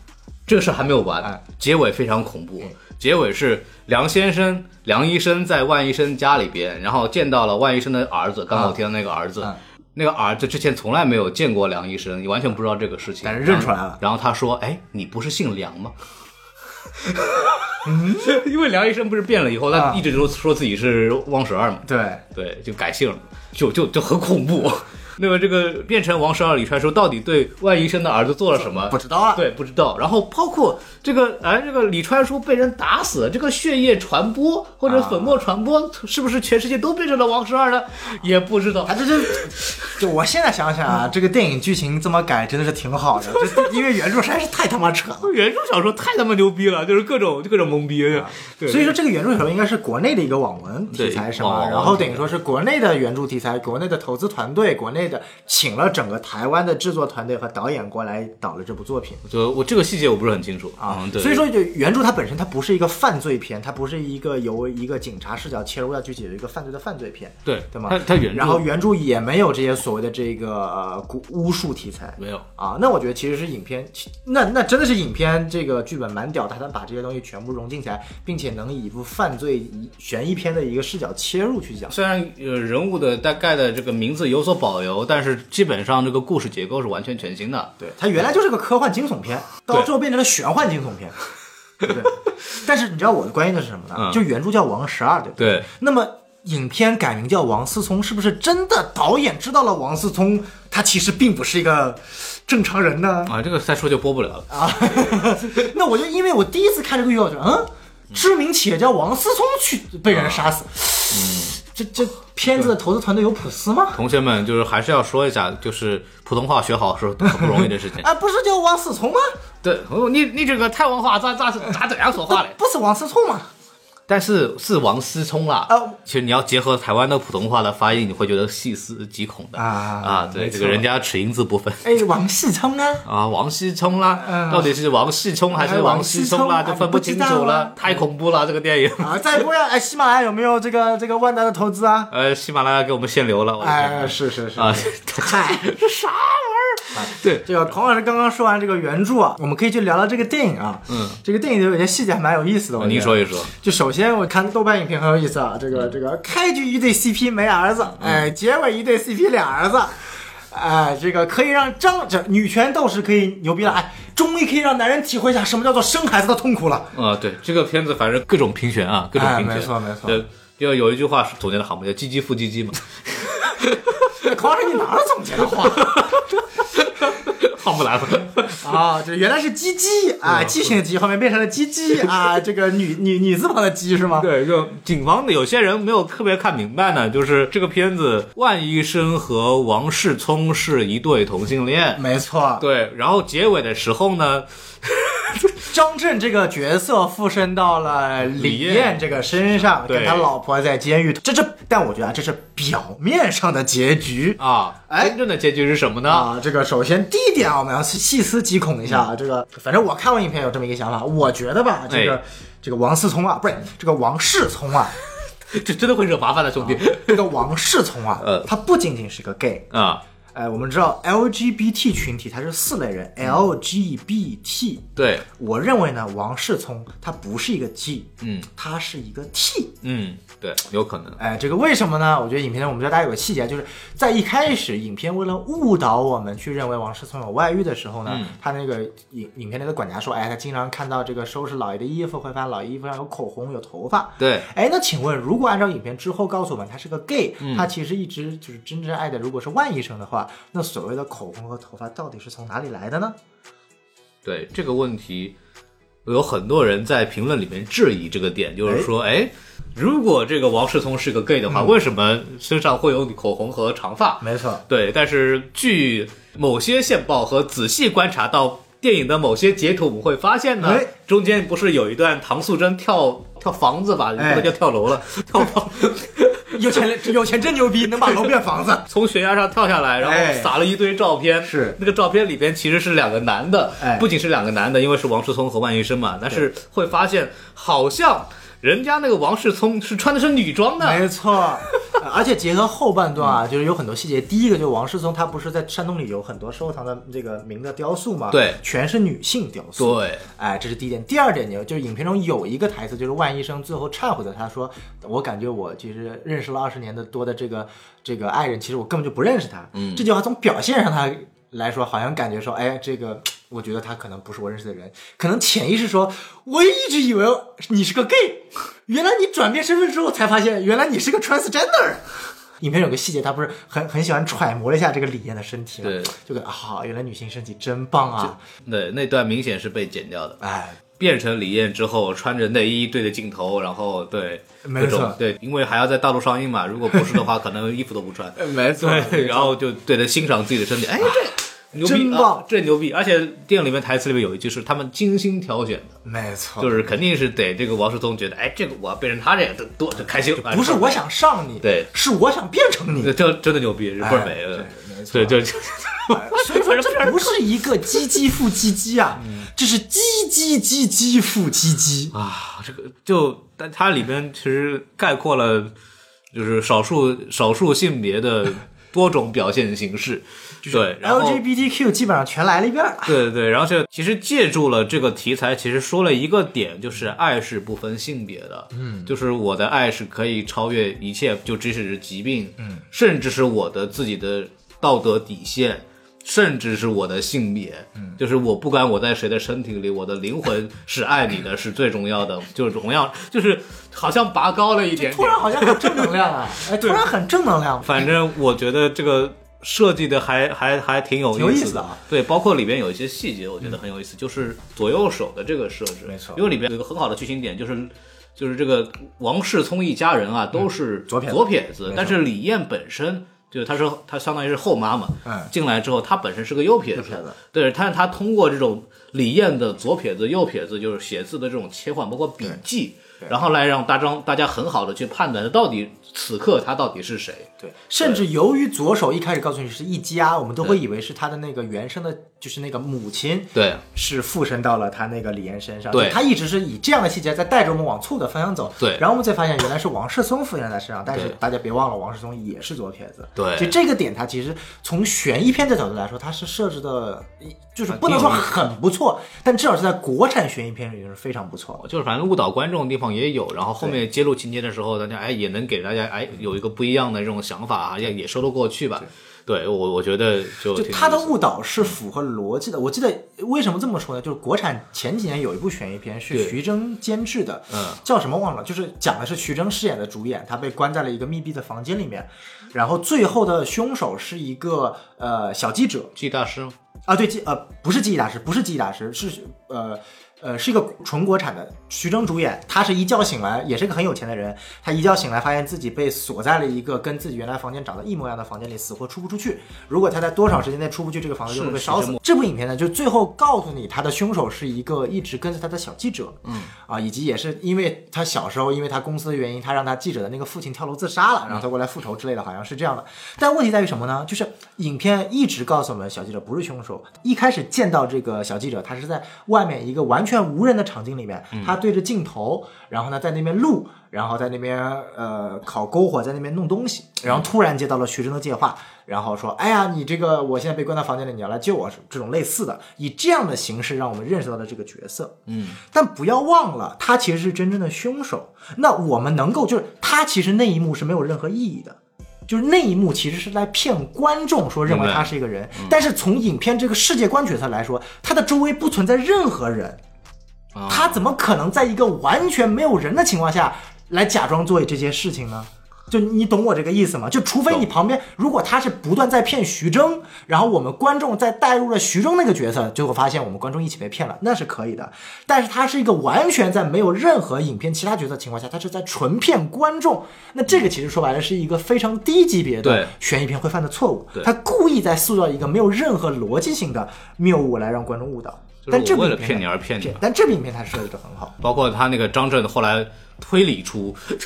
这个事还没有完，哎。结尾非常恐怖。结尾是梁先生、梁医生在万医生家里边，然后见到了万医生的儿子。刚刚我提到那个儿子，啊那个儿子之前从来没有见过梁医生，你完全不知道这个事情，但是认出来了。然后他说：“哎，你不是姓梁吗？” 因为梁医生不是变了以后，他啊。一直都说自己是汪十二嘛，对，对，就改姓了，就就就很恐怖。那么这个变成王十二李川说到底对万医生的儿子做了什么？不知道啊。对，不知道。然后包括这个，哎，这个李川书被人打死，这个血液传播或者粉末传播，是不是全世界都变成了王十二呢？也不知道啊，。这就就我现在想想啊，这个电影剧情这么改真的是挺好的，这因为原著实在是太他妈扯了。原著小说太他妈牛逼了，就是各种各种懵逼。对，所以说这个原著小说应该是国内的一个网文题材对是吗？然后等于说是国内的原著题材，国内的投资团队，国内的请了整个台湾的制作团队和导演过来导了这部作品。就我这个细节我不是很清楚啊嗯，对。所以说就原著它本身它不是一个犯罪片，它不是一个由一个警察视角切入要去解决一个犯罪的犯罪片，对对吗？它它原著然后原著也没有这些所谓的这个呃蛊巫术题材，没有啊。那我觉得其实是影片，那那真的是影片这个剧本蛮屌，它能把这些东西全部融进起来，并且能以一部犯罪悬疑片的一个视角切入去讲。虽然呃人物的大概的这个名字有所保留，但是基本上这个故事结构是完全全新的。对，它原来就是个科幻惊悚片，到最后变成了玄幻惊悚片。对对？但是你知道我的关心的是什么呢？嗯就原著叫王十二，对不对，那么影片改名叫王思聪，是不是真的导演知道了王思聪他其实并不是一个正常人呢？啊，这个再说就播不了了。啊，那我就因为我第一次看这个预告，就嗯，知名企业家王思聪去被人杀死，嗯，这这片子的投资团队有普斯吗？同学们，就是还是要说一下，就是普通话学好是很不容易的事情。啊，不是叫王思聪吗？对，哦你你这个台湾话咋咋咋这样说话嘞？不是王思聪吗？但是是王思聪啦。哦其实你要结合台湾的普通话的发音，你会觉得细思极恐的啊啊！对，这个人家齿音字不分。哎，王思聪啊，啊，王思聪啦，嗯到底是王世聪还是王思聪啦，就分不清楚了太恐怖了这个电影。啊，再播呀！哎，喜马拉雅有没有这个这个万达的投资啊？呃，喜马拉雅给我们限流了，哎，是是是，啊，嗨，这啥？对这个孔老师刚刚说完这个原著啊，我们可以去聊聊这个电影啊。嗯，这个电影里有些细节还蛮有意思的。我您说一说。就首先我看豆瓣影评很有意思啊，这个这个开局一对 CP 没儿子，哎，结尾一对 CP 俩儿子。哎，这个可以让张这女权斗士可以牛逼了，哎，终于可以让男人体会一下什么叫做生孩子的痛苦了。啊，对这个片子，反正各种评选啊，各种哎评选，没错没错就就有一句话是总结的好嘛，叫“唧唧复唧唧”嘛，孔老师，你哪儿总结的话 好不来了。啊？这原来是鸡鸡啊，畸形的鸡后面变成了鸡鸡啊，这个女女女字旁的鸡是吗？对，就警方的有些人没有特别看明白呢，就是这个片子万医生和王世聪是一对同性恋。没错，对，然后结尾的时候呢，张震这个角色附身到了李李艳艳这个身上，跟他老婆在监狱，这这，但我觉得啊，这是表面上的结局。啊，哎真正的结局是什么呢？啊，这个首先第一点啊，我们要细细思极恐一下啊。这个反正我看完影片有这么一个想法，我觉得吧，这个、哎这个王思聪啊，不是这个王世聪啊，这真的会惹麻烦的，兄弟。这个王世聪啊，呃他不仅仅是个 gay，啊，哎，我们知道 LGBT 群体它是四类人，LGBT。对，我认为呢，王世聪他不是一个 G，嗯他是一个 T。嗯，对，有可能。哎，这个为什么呢？我觉得影片中我们知道大家有个细节，就是在一开始，影片为了误导我们去认为王世聪有外遇的时候呢，嗯他那个影影片那个管家说，哎，他经常看到这个收拾老爷的衣服，会发现老爷衣服上有口红、有头发。对，哎，那请问，如果按照影片之后告诉我们他是个 gay，、他嗯其实一直就是真正爱的如果是万医生的话，那所谓的口红和头发到底是从哪里来的呢？对这个问题，有很多人在评论里面质疑这个点，就是说，哎，如果这个王世聪是个 gay 的话，为什么身上会有口红和长发？没错，对，但是据某些线报和仔细观察到电影的某些截图，我们会发现呢，哎中间不是有一段唐素贞跳跳房子吧？不哎能叫跳楼了，跳房，有钱有钱真牛逼，能把楼变房子。从悬崖上跳下来，然哎后撒了一堆照片。是那个照片里边其实是两个男的，哎不仅是两个男的，因为是王思聪和万医生嘛，但是会发现好像人家那个王世聪是穿的是女装的。没错，呃 而且结合后半段啊，就是有很多细节。第一个就是王世聪，他不是在山洞里有很多收藏的这个名的雕塑吗？对全是女性雕塑。对，哎，这是第一点。第二点呢，就是影片中有一个台词，就是万医生最后忏悔的，他说：“我感觉我其实认识了二十年的多的这个这个爱人，其实我根本就不认识他。”嗯，这句话从表现上他来说，好像感觉说，哎，这个我觉得他可能不是我认识的人，可能潜意识说，我一直以为你是个 gay，原来你转变身份之后才发现，原来你是个 transgender。影片有个细节，他不是很很喜欢揣摩了一下这个李艳的身体吗？对，这个啊，原来女性身体真棒啊！对，那段明显是被剪掉的。哎，变成李艳之后，穿着内衣对着镜头，然后对没错对，因为还要在大陆上映嘛，如果不是的话，可能衣服都不穿。没错对，然后就对着欣赏自己的身体，哎，这牛逼，真棒。啊这牛逼！而且电影里面台词里面有一句是他们精心挑选的，没错，就是肯定是得这个王世聪觉得，哎，这个我要变成他这个多多开心，不是我想上你，对。是我想变成你。这这真的牛逼，是倍儿美。哎对没，错。对，就就所以说 这不是一个唧唧复唧唧啊，这是唧唧唧唧复唧唧。啊，这个就但它里边其实概括了就是少数少数性别的多种表现形式，对，然后 LGBTQ 基本上全来了一遍儿。对对对，然后就其实借助了这个题材，其实说了一个点，就是爱是不分性别的，嗯，就是我的爱是可以超越一切，就即使是疾病，嗯，甚至是我的自己的道德底线。甚至是我的性别，嗯，就是我不管我在谁的身体里，我的灵魂是爱你的，是最重要的，就是同样，就是好像拔高了一点点，突然好像很正能量啊！哎，突然很正能量。反正我觉得这个设计的还还还挺有有意思的意思的啊对，包括里边有一些细节，我觉得很有意思，就是左右手的这个设置，没错因为里边有一个很好的剧情点，就是就是这个王世聪一家人啊都是左撇子左撇子，但是李艳本身。就是她是她相当于是后妈嘛，嗯进来之后她本身是个右撇子，右撇子。对，但是她通过这种李艳的左撇子、右撇子，就是写字的这种切换，包括笔记，然后来让大张大家很好的去判断到底此刻他到底是谁。对，甚至由于左手一开始告诉你是一家，我们都会以为是他的那个原生的，就是那个母亲对是附身到了他那个李岩身上。对他一直是以这样的细节在带着我们往错的方向走。对然后我们才发现原来是王世聪附身在他身上，但是大家别忘了，王世聪也是左撇子。对就这个点，他其实从悬疑片的角度来说，他是设置的，就是不能说很不错，但至少是在国产悬疑片里是非常不错。就是反正误导观众的地方也有，然后后面揭露情节的时候，大家哎也能给大家哎有一个不一样的这种想法啊，也也说得过去吧。对我我觉得就就他的误导是符合逻辑的。我记得为什么这么说呢？就是国产前几年有一部悬疑片是徐峥监制的，嗯叫什么忘了，就是讲的是徐峥饰演的主演，他被关在了一个密闭的房间里面，然后最后的凶手是一个呃小记者记忆大师吗？啊，对记呃不是记忆大师，不是记忆大师，是呃。呃，是一个纯国产的，徐峥主演。他是一觉醒来，也是个很有钱的人。他一觉醒来，发现自己被锁在了一个跟自己原来房间长得一模一样的房间里，死活出不出去。如果他在多少时间内出不去，这个房子就会被烧死。这部影片呢，就最后告诉你，他的凶手是一个一直跟着他的小记者。嗯，啊，以及也是因为他小时候因为他公司的原因，他让他记者的那个父亲跳楼自杀了，然后他过来复仇之类的，好像是这样的。但问题在于什么呢？就是影片一直告诉我们，小记者不是凶手。一开始见到这个小记者，他是在外面一个完全无人的场景里面，他对着镜头，然后呢在那边录，然后在那边呃烤篝火，在那边弄东西，然后突然接到了徐峥的电话，然后说：“哎呀，你这个我现在被关到房间里，你要来救我。”这种类似的，以这样的形式让我们认识到了这个角色。嗯，但不要忘了，他其实是真正的凶手。那我们能够就是他其实那一幕是没有任何意义的。就是那一幕其实是在骗观众，说认为他是一个人，但是从影片这个世界观角色来说，他的周围不存在任何人，啊他怎么可能在一个完全没有人的情况下来假装做这些事情呢？就你懂我这个意思吗？就除非你旁边，如果他是不断在骗徐峥，然后我们观众再带入了徐峥那个角色，最后发现我们观众一起被骗了，那是可以的。但是他是一个完全在没有任何影片其他角色情况下，他是在纯骗观众。那这个其实说白了是一个非常低级别的悬疑片会犯的错误。他故意在塑造一个没有任何逻辑性的谬误来让观众误导。但这部影片骗你而骗你但这部影片它设计的很好。包括他那个张震后来推理出，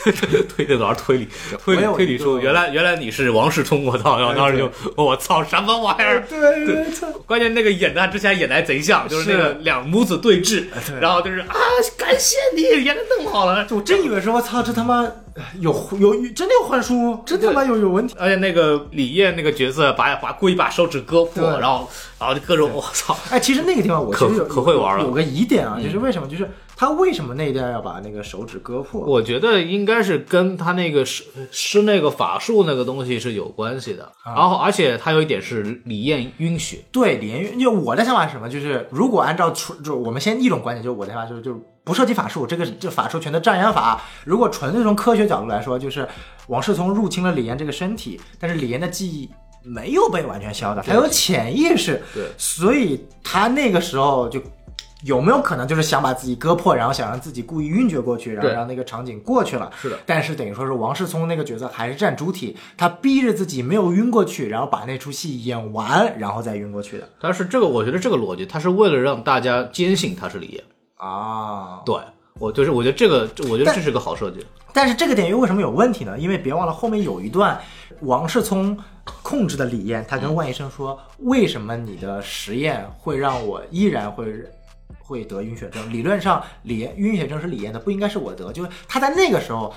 推这玩意儿推理推理推理出，原来原来你是王世充，我操！然后当时就 我操什么玩意儿？对对对，关键那个演的之前演的还贼像，就是那个两母子对峙，然后就是啊，感谢你演的那么好了。我真以为说，我操，这他妈有有有真的有幻术，真他妈有有问题。而且那个李艳那个角色把把故意把手指割破，然后然后就各种我操，哎，其实那个地方我其可实有可会玩了嗯有个疑点啊，就是为什么？就是他为什么那一段要把那个手指割破？我觉得应该是跟他那个施施那个法术那个东西是有关系的。啊然后而且他有一点是李艳晕血，对李艳晕，就我的想法是什么？就是如果按照纯，就我们先一种观点，就是我的想法就是就是不涉及法术，这个这法术全都障眼法。如果纯粹从科学角度来说，就是王世聪入侵了李岩这个身体，但是李岩的记忆。没有被完全消的，还有潜意识，对所以他那个时候就有没有可能就是想把自己割破，然后想让自己故意晕厥过去，然后让那个场景过去了。是的但是等于说是王世聪那个角色还是占主体，他逼着自己没有晕过去，然后把那出戏演完，然后再晕过去的但是这个我觉得这个逻辑，他是为了让大家坚信他是李艳。啊。对我就是我觉得这个，我觉得这是个好设计。但是这个点又为什么有问题呢？因为别忘了后面有一段，王世聪控制的李艳，他跟万医生说：“为什么你的实验会让我依然会会得晕血症？理论上，李艳晕血症是李嫣的，不应该是我得。就是他在那个时候。”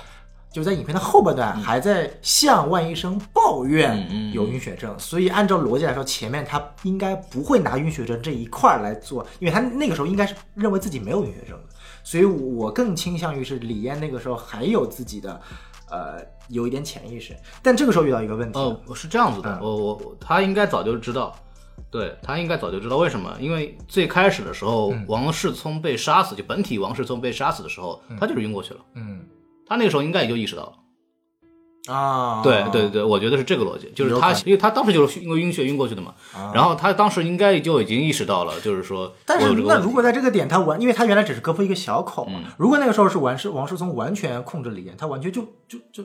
就在影片的后半段，还在向万医生抱怨有晕血症，所以按照逻辑来说，前面他应该不会拿晕血症这一块儿来做，因为他那个时候应该是认为自己没有晕血症的，所以我更倾向于是李嫣那个时候还有自己的，呃，有一点潜意识，但这个时候遇到一个问题，哦，是这样子的，嗯我我我他应该早就知道，对他应该早就知道为什么？因为最开始的时候，嗯。王世聪被杀死，就本体王世聪被杀死的时候，他就是晕过去了。嗯。他那个时候应该也就意识到了。啊，对对对，我觉得是这个逻辑，就是他因为他当时就是因为晕血晕过去的嘛，然后他当时应该就已经意识到了，就是说，但是那如果在这个点他完，因为他原来只是割破一个小口嘛，如果那个时候是王世王世聪完全控制李岩，他完全就就就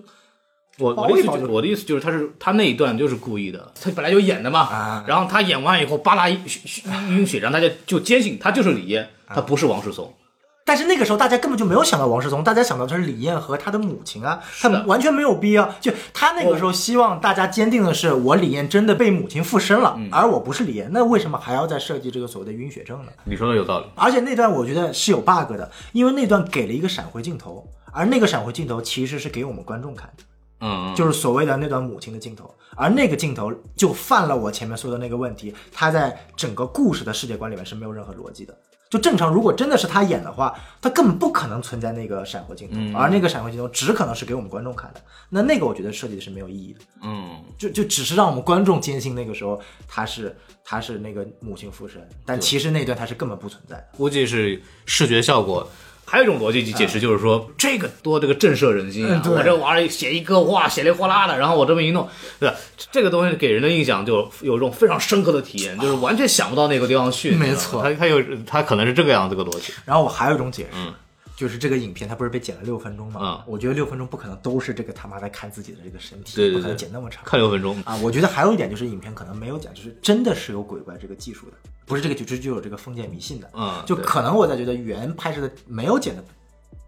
我我的意思就是，一包就我的意思就是，他是他那一段就是故意的，他本来就演的嘛，啊然后他演完以后，巴拉一晕晕血，让大家就坚信他就是李嫣，啊他不是王世聪。但是那个时候大家根本就没有想到王世聪，大家想到的是李艳和他的母亲啊，他的完全没有必要。就他那个时候希望大家坚定的是，我李艳真的被母亲附身了，而我不是李艳，那为什么还要再设计这个所谓的晕血症呢？你说的有道理。而且那段我觉得是有 bug 的，因为那段给了一个闪回镜头，而那个闪回镜头其实是给我们观众看的。嗯，嗯就是所谓的那段母亲的镜头，而那个镜头就犯了我前面说的那个问题，他在整个故事的世界观里面是没有任何逻辑的。就正常，如果真的是他演的话，他根本不可能存在那个闪回镜头，而那个闪回镜头只可能是给我们观众看的。那那个我觉得设计的是没有意义的，嗯，就就只是让我们观众坚信那个时候他是他是那个母亲附身，但其实那段他是根本不存在的。估计是视觉效果。还有一种逻辑去解释，就是说、这个多这个震慑人心啊！嗯我这玩意儿写一个哇，血里哗啦的，然后我这么一弄，对吧？这个东西给人的印象就有一种非常深刻的体验，就是完全想不到那个地方去。没错他他有他可能是这个样子个逻辑。然后我还有一种解释，嗯就是这个影片它不是被剪了六分钟吗？嗯我觉得六分钟不可能都是这个他妈在看自己的这个身体，对对不可能剪那么长。看六分钟，啊，我觉得还有一点就是影片可能没有讲，就是真的是有鬼怪这个技术的，不是这个就就就有这个封建迷信的，嗯就可能我在觉得原拍摄的没有剪的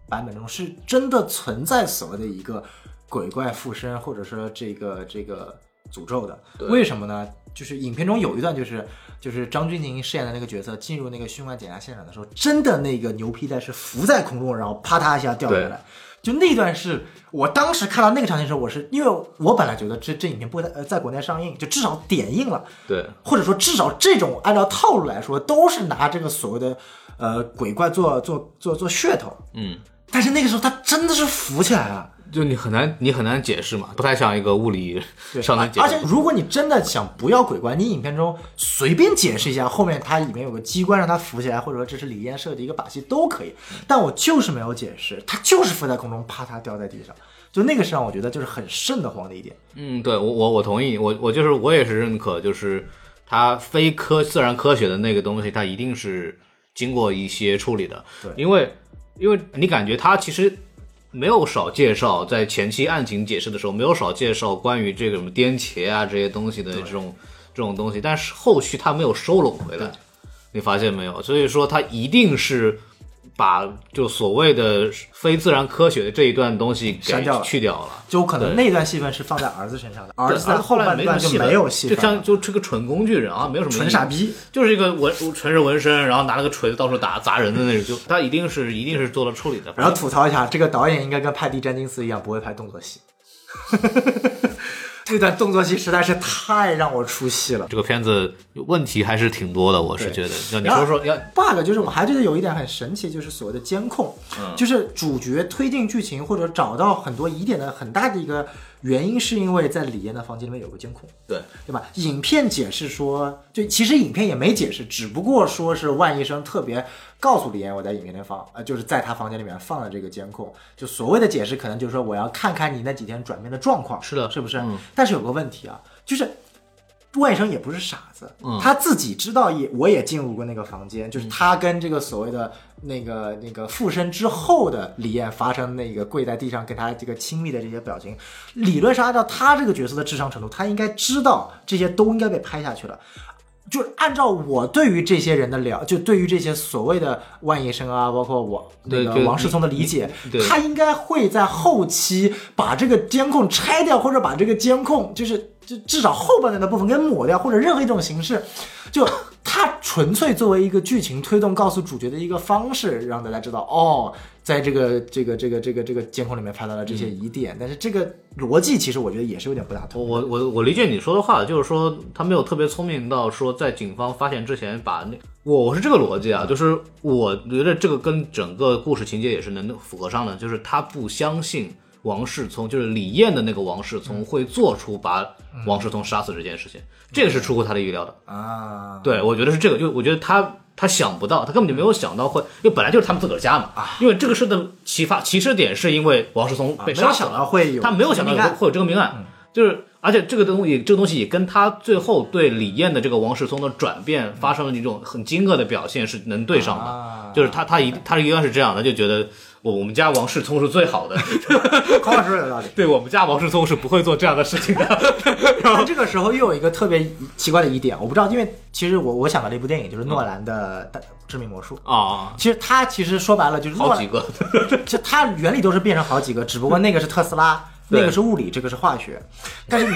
版本中是真的存在所谓的一个鬼怪附身，或者说这个这个诅咒的。为什么呢？就是影片中有一段就是就是张钧甯饰演的那个角色进入那个凶案检查现场的时候，真的那个牛皮带是浮在空中，然后啪嗒一下掉下来。就那段是我当时看到那个场景的时候，我是因为我本来觉得这这影片不会在呃在国内上映，就至少点映了，对，或者说至少这种按照套路来说，都是拿这个所谓的呃鬼怪做做做做噱头。嗯，但是那个时候他真的是浮起来了，就你很难你很难解释嘛，不太像一个物理，上能解释。而且如果你真的想不要鬼怪，你影片中随便解释一下，后面它里面有个机关让它浮起来，或者说这是李艳设的一个把戏都可以。但我就是没有解释，它就是浮在空中，啪嗒掉在地上，就那个是让我觉得就是很瘆得慌的一点。嗯，对我我我同意，我我就是我也是认可，就是它非科自然科学的那个东西，它一定是经过一些处理的。对因为因为你感觉它其实没有少介绍，在前期案情解释的时候，没有少介绍关于这个什么颠茄啊这些东西的这种这种东西，但是后续他没有收拢回来，你发现没有？所以说他一定是。把就所谓的非自然科学的这一段东西给删掉了去掉了，就可能那段戏份是放在儿子身上的，儿子在后半没段就没有戏就像，就这个蠢工具人啊，没有什么意义纯傻，逼。就是一个纹纯是纹身，然后拿了个锤子到处打砸人的那种，就他一定是一定是做了处理的。然后吐槽一下，这个导演应该跟派蒂·詹金斯一样，不会拍动作戏。这段动作戏实在是太让我出戏了。这个片子问题还是挺多的，我是觉得。要你说说，要 bug 就是我还觉得有一点很神奇，就是所谓的监控，嗯就是主角推进剧情或者找到很多疑点的很大的一个原因，是因为在李艳的房间里面有个监控，对对吧？影片解释说，就其实影片也没解释，只不过说是万医生特别告诉李艳我在影片里放，呃，就是在他房间里面放了这个监控。就所谓的解释，可能就是说我要看看你那几天转变的状况，是的是不是？嗯但是有个问题啊，就是。万医生也不是傻子，嗯他自己知道也我也进入过那个房间，就是他跟这个所谓的那个那个附身之后的李艳发生那个跪在地上跟他这个亲密的这些表情，理论上按照他这个角色的智商程度，他应该知道这些都应该被拍下去了。就是按照我对于这些人的了，就对于这些所谓的万叶生啊，包括我那个王世聪的理解，他应该会在后期把这个监控拆掉，或者把这个监控就是就至少后半段的部分给抹掉，或者任何一种形式，就他纯粹作为一个剧情推动，告诉主角的一个方式，让大家知道哦，在这个这个这个这个这个监控里面拍到了这些疑点，但是这个逻辑其实我觉得也是有点不大通。我我我理解你说的话，就是说他没有特别聪明到说在警方发现之前把那我我是这个逻辑啊，就是我觉得这个跟整个故事情节也是能符合上的，就是他不相信王世聪，就是李艳的那个王世聪会做出把王世聪杀死这件事情，这个是出乎他的预料的。啊，对，我觉得是这个，就我觉得他他想不到，他根本就没有想到会，因为本来就是他们自个儿家嘛。因为这个事的启发起始点是因为王世聪被没有杀死到会有他没有想到会有这个命案，就是而且这个东西这个东西也跟他最后对李艳的这个王世聪的转变发生了一种很惊愕的表现是能对上的，啊。就是他他一他一般是这样的，就觉得我我们家王世聪是最好的，孔老师有道理。对我们家王世聪是不会做这样的事情的。然后这个时候又有一个特别奇怪的疑点，我不知道，因为其实我我想到了一部电影，就是诺兰的《大致命魔术》。啊，其实他其实说白了就是好几个，就他原理都是变成好几个，只不过那个是特斯拉，那个是物理，这个是化学。但是你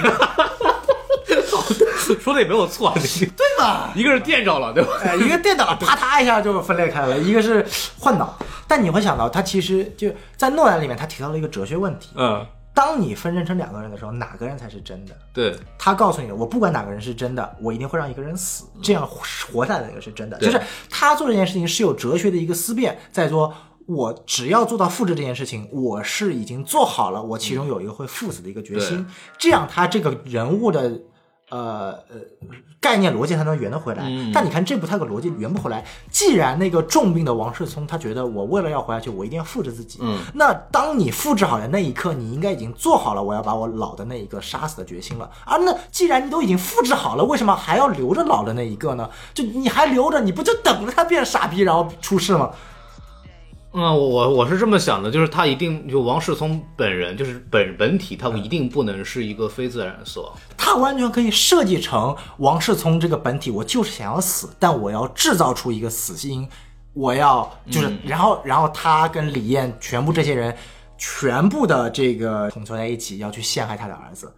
说的也没有错，对吧？一个是电着了，对吧？哎，一个电脑啪嗒一下就分裂开了，一个是换脑。但你会想到，他其实就在诺兰里面，他提到了一个哲学问题：嗯，当你分身成两个人的时候，哪个人才是真的？对，他告诉你，我不管哪个人是真的，我一定会让一个人死，这样活下来的那个是真的。就是他做这件事情是有哲学的一个思辨，在说，我只要做到复制这件事情，我是已经做好了，我其中有一个会赴死的一个决心，这样他这个人物的。呃呃，概念逻辑才能圆得回来。嗯但你看这部它个逻辑圆不回来。既然那个重病的王世聪他觉得我为了要活下去，我一定要复制自己。嗯，那当你复制好的那一刻，你应该已经做好了我要把我老的那一个杀死的决心了。啊那既然你都已经复制好了，为什么还要留着老的那一个呢？就你还留着，你不就等着他变傻逼然后出事吗？嗯，我我是这么想的，就是他一定就王世聪本人就是本本体，他一定不能是一个非自然死亡。他完全可以设计成王世聪这个本体，我就是想要死，但我要制造出一个死因，我要就是，然后然后他跟李艳全部这些人全部的这个统筹在一起，要去陷害他的儿子。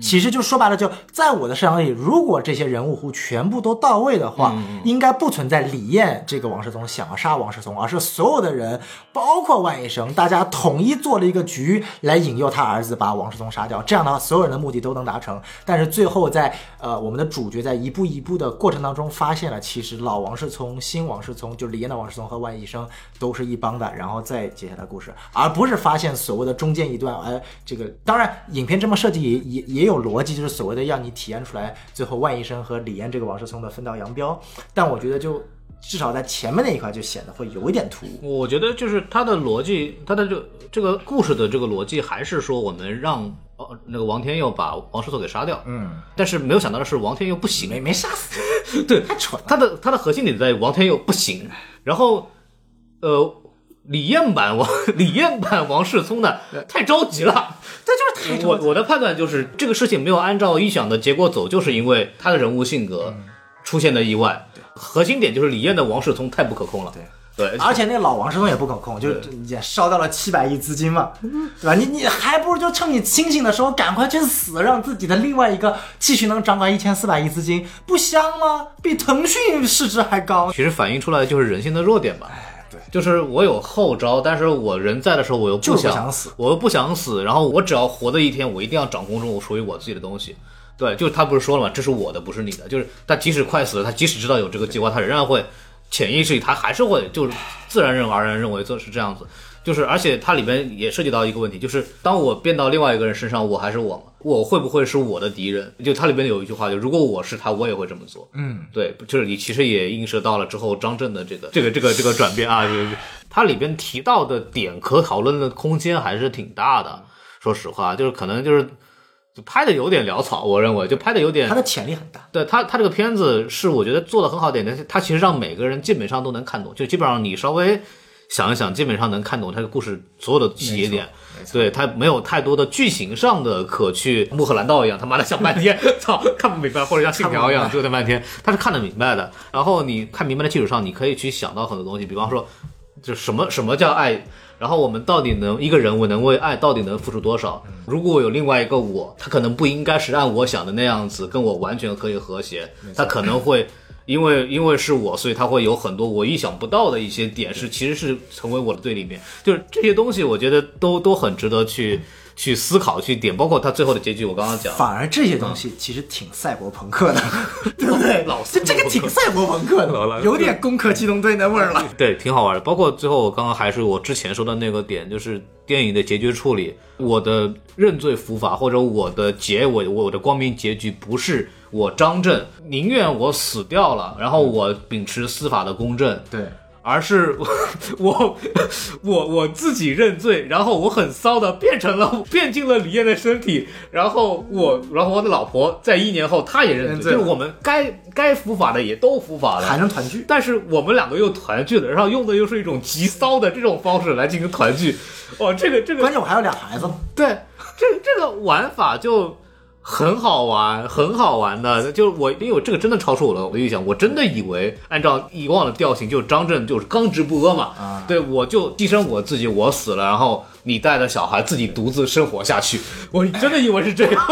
其实就说白了，就在我的设想里，如果这些人物弧全部都到位的话，应该不存在李艳这个王世聪想要杀王世聪，而是所有的人，包括万医生，大家统一做了一个局来引诱他儿子把王世聪杀掉。这样的话，所有人的目的都能达成。但是最后在呃，我们的主角在一步一步的过程当中，发现了其实老王世聪、新王世聪，就李艳的王世聪和万医生都是一帮的，然后再接下来故事，而不是发现所谓的中间一段，哎，这个当然影片这么设计也也也有逻辑，就是所谓的让你体验出来最后万医生和李嫣这个王世聪的分道扬镳。但我觉得就至少在前面那一块就显得会有一点突兀。我觉得就是他的逻辑，他的这这个故事的这个逻辑，还是说我们让呃那个王天佑把王世聪给杀掉。嗯，但是没有想到的是，王天佑不行，没没杀死，对太蠢了。他的他的核心点在于王天佑不行，然后呃李艳版王李艳版王世聪呢太着急了。这就是太我我的判断就是这个事情没有按照预想的结果走，就是因为他的人物性格出现的意外。核心点就是李艳的王世聪太不可控了。对对，而且那个老王世聪也不可控，就是也烧到了七百亿资金嘛，对吧？你你还不如就趁你清醒的时候赶快去死，让自己的另外一个继续能掌管一千四百亿资金，不香吗？比腾讯市值还高。其实反映出来的就是人性的弱点吧。对，就是我有后招，但是我人在的时候我又不想不想死我又不想死，然后我只要活的一天，我一定要掌控住我属于我自己的东西。对，就是他不是说了吗？这是我的，不是你的。就是他即使快死了，他即使知道有这个计划，他仍然会潜意识里他还是会就是自然而然认为这是这样子。就是而且它里边也涉及到一个问题，就是当我变到另外一个人身上，我还是我吗？我会不会是我的敌人？就它里边有一句话，就如果我是他，我也会这么做。嗯，对，就是你其实也映射到了之后张震的这个这个这个这个转变啊，就是它里边提到的点可讨论的空间还是挺大的。说实话，就是可能就是就拍的有点潦草，我认为就拍的有点他的潜力很大。对他，他这个片子是我觉得做的很好点，但是他其实让每个人基本上都能看懂，就基本上你稍微想一想，基本上能看懂他的故事所有的细节点。对他没有太多的剧情上的可去穆赫兰道一样，他妈的想半天，操看不明白，或者像信条一样折腾半天，他是看得明白的。然后你看明白的基础上，你可以去想到很多东西，比方说，就什么什么叫爱，然后我们到底能一个人我能为爱到底能付出多少？如果有另外一个我，他可能不应该是按我想的那样子，跟我完全可以和谐，他可能会。因为因为是我，所以他会有很多我意想不到的一些点，是其实是成为我的对立面。就是这些东西，我觉得都都很值得去去思考、去点。包括他最后的结局，我刚刚讲，反而这些东西其实挺赛博朋克的，对不对？老这这个挺赛博朋克老了的，有点攻壳机动队那味儿了。对，挺好玩的。包括最后我刚刚还是我之前说的那个点，就是电影的结局处理，我的认罪伏法或者我的结尾，我的光明结局不是我张震宁愿我死掉了，然后我秉持司法的公正，对，而是我 我我我自己认罪，然后我很骚的变成了变进了李艳的身体，然后我然后我的老婆在一年后她也认罪，认罪就是我们该该伏法的也都伏法了，还能团聚。但是我们两个又团聚了，然后用的又是一种极骚的这种方式来进行团聚，哦，这个这个关键我还有俩孩子，对，这这个玩法就很好玩，很好玩的。就是我，因为我这个真的超出我的我的预想，我真的以为按照以往的调性，就是张震就是刚直不阿嘛，啊对我就牺牲我自己，我死了，然后你带着小孩自己独自生活下去，我真的以为是这样。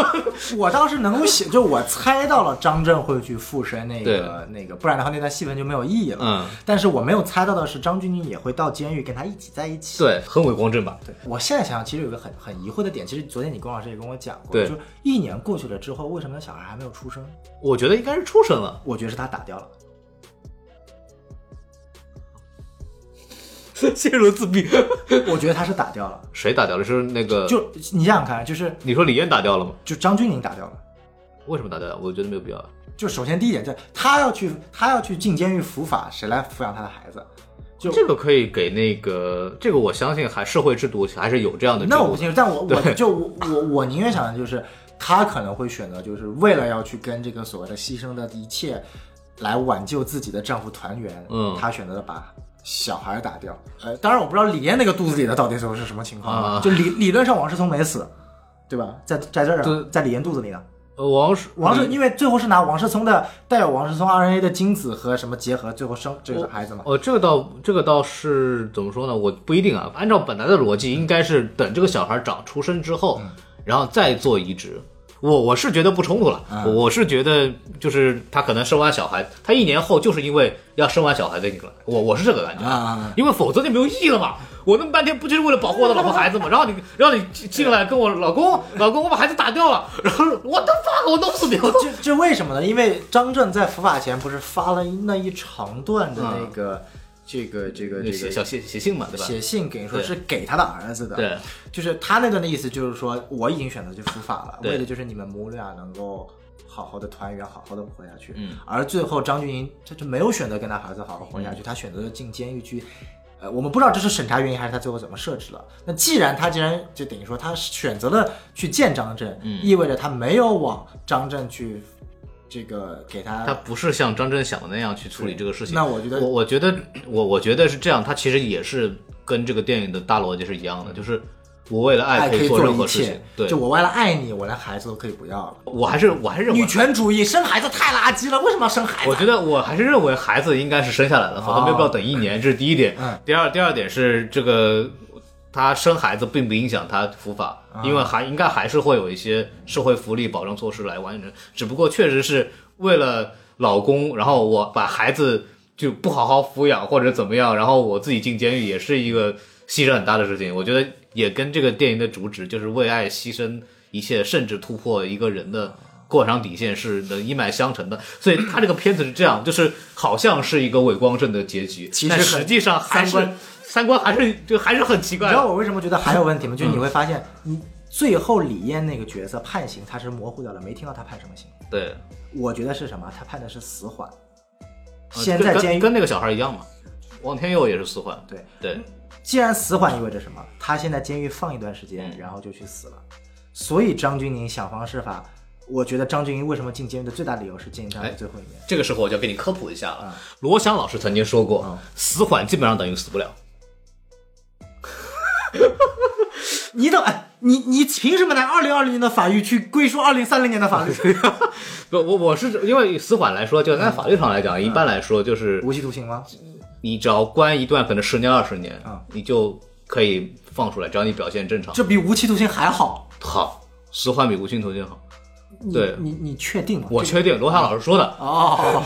我当时能够想，就我猜到了张震会去附身那个那个，不然的话那段戏份就没有意义了。嗯，但是我没有猜到的是张钧甯也会到监狱跟他一起在一起。对，很伟光正吧？对，我现在想想，其实有个很很疑惑的点，其实昨天你龚老师也跟我讲过，对就一年过去了之后，为什么小孩还没有出生？我觉得应该是出生了，我觉得是他打掉了。陷入自闭。我觉得他是打掉了。谁打掉了？是那个？就你想想看，就是你说李艳打掉了吗？就张钧甯打掉了。为什么打掉了？我觉得没有必要。就首先第一点，就他要去他要去进监狱服法，谁来抚养他的孩子？就这个可以给那个，这个我相信还社会制度还是有这样的。那我不清楚，但我我就我我我宁愿想的就是，他可能会选择，就是为了要去跟这个所谓的牺牲的一切来挽救自己的丈夫团圆，嗯他选择了把小孩打掉。呃，当然我不知道李艳那个肚子里的到底最后是什么情况啊就理理论上王世聪没死，对吧？在在这儿在李艳肚子里呢。呃王世王世，因为最后是拿王世聪的带有王世聪 RNA 的精子和什么结合，最后生这个孩子嘛。哦，这个倒这个倒是怎么说呢？我不一定啊。按照本来的逻辑，应该是等这个小孩长出生之后，然后再做移植。我我是觉得不冲突了，嗯我我是觉得就是他可能生完小孩，他一年后就是因为要生完小孩的那个，我我是这个感觉，因为否则就没有意义了嘛。我那么半天不就是为了保护我的老婆孩子吗？然后你然后你进进来跟我老公老公我把孩子打掉了，然后我的 fuck 我弄死你了。这这为什么呢？因为张震在伏法前不是发了那一长段的那个、这个这个这个写小写写信嘛，对吧？写信给说是给他的儿子的，对，就是他那段的意思就是说我已经选择去伏法了，为的就是你们母俩能够好好的团圆，好好的活下去。嗯，而最后张钧甯他就没有选择跟他儿子好好活下去，他选择了进监狱去。呃，我们不知道这是审查原因还是他最后怎么设置了。那既然他既然就等于说他选择了去见张震，嗯意味着他没有往张震去这个给他他不是像张震想的那样去处理这个事情。那我觉得我我觉得我我觉得是这样，他其实也是跟这个电影的大逻辑是一样的，就是我为了爱可以做任何事情。，对就，我为了爱你，我连孩子都可以不要了。我还是我还是认为女，权主义，生孩子太垃圾了，为什么要生孩子？我觉得我还是认为孩子应该是生下来的，否则没有必要等一年，这是第一点。嗯第二第二点是这个。他生孩子并不影响他服法，因为还应该还是会有一些社会福利保障措施来完成，只不过确实是为了老公，然后我把孩子就不好好抚养或者怎么样，然后我自己进监狱也是一个牺牲很大的事情。我觉得也跟这个电影的主旨就是为爱牺牲一切，甚至突破一个人的过场底线是能一脉相承的。所以他这个片子是这样，就是好像是一个伪光正的结局，其实但实际上还是三观还是就还是很奇怪的。你知道我为什么觉得还有问题吗？嗯就是你会发现，你最后李嫣那个角色判刑，他是模糊掉了，没听到他判什么刑。对，我觉得是什么？他判的是死缓。呃跟现在监狱跟跟那个小孩一样嘛，王天佑也是死缓。对，对，既然死缓意味着什么？他现在监狱放一段时嗯间，然后就去死了。所以张钧甯想方设法，我觉得张钧甯为什么进监狱的最大理由是建议他在最后一面。这个时候我就要给你科普一下了啊。罗翔老师曾经说过啊，死缓基本上等于死不了。你等，哎你你凭什么拿二零二零年的法律去归属二零三零年的法律？不，我我是因为死缓来说，就按法律上来讲，一般来说就是无期徒刑吗？你只要关一段可能十年二十年啊，你就可以放出来，只要你表现正常。这比无期徒刑还好。好，死缓比无期徒刑好。你对你你确定吗？我确定，罗翔老师说的。哦，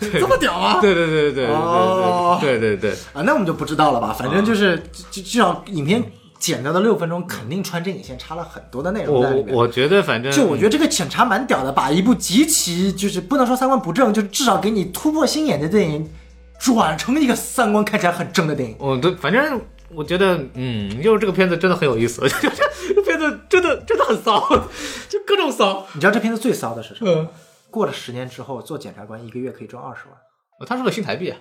对这么屌啊！对对对对对哦对对对对。啊，那我们就不知道了吧？反正就是，至至少影片剪掉的六分钟，肯定穿针引线差了很多的内容我在里面。我我觉得反正就我觉得这个审查蛮屌的，把一部极其就是不能说三观不正，就是至少给你突破心眼的电影，转成一个三观看起来很正的电影。我对，反正我觉得，嗯，就是这个片子真的很有意思，真的真的很骚，就各种骚。你知道这片子最骚的是什么？嗯，过了十年之后，做检察官一个月可以赚二十万。他是个新台币啊，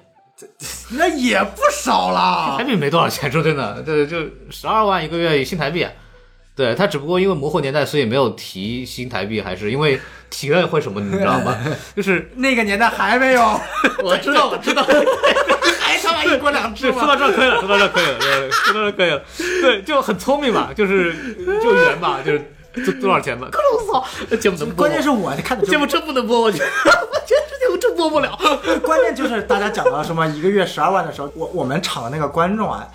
那也不少了台。币没多少钱，说真的，对，就十二万一个月新台币。对他只不过因为魔惑年代，所以没有提新台币，还是因为提了会什么，你知道吗？就是那个年代还没有，我知道，我知道，一国两制是说到这可以了，说到这可以了，说到这可以了，对，就很聪明嘛，就是就圆吧，就是多多少钱吧？可能操，节目能播？关键是我看的节目真不能播，我觉得，我觉得这节目真播不了。关键就是大家讲到什么一个月十二万的时候，我我们场的那个观众啊，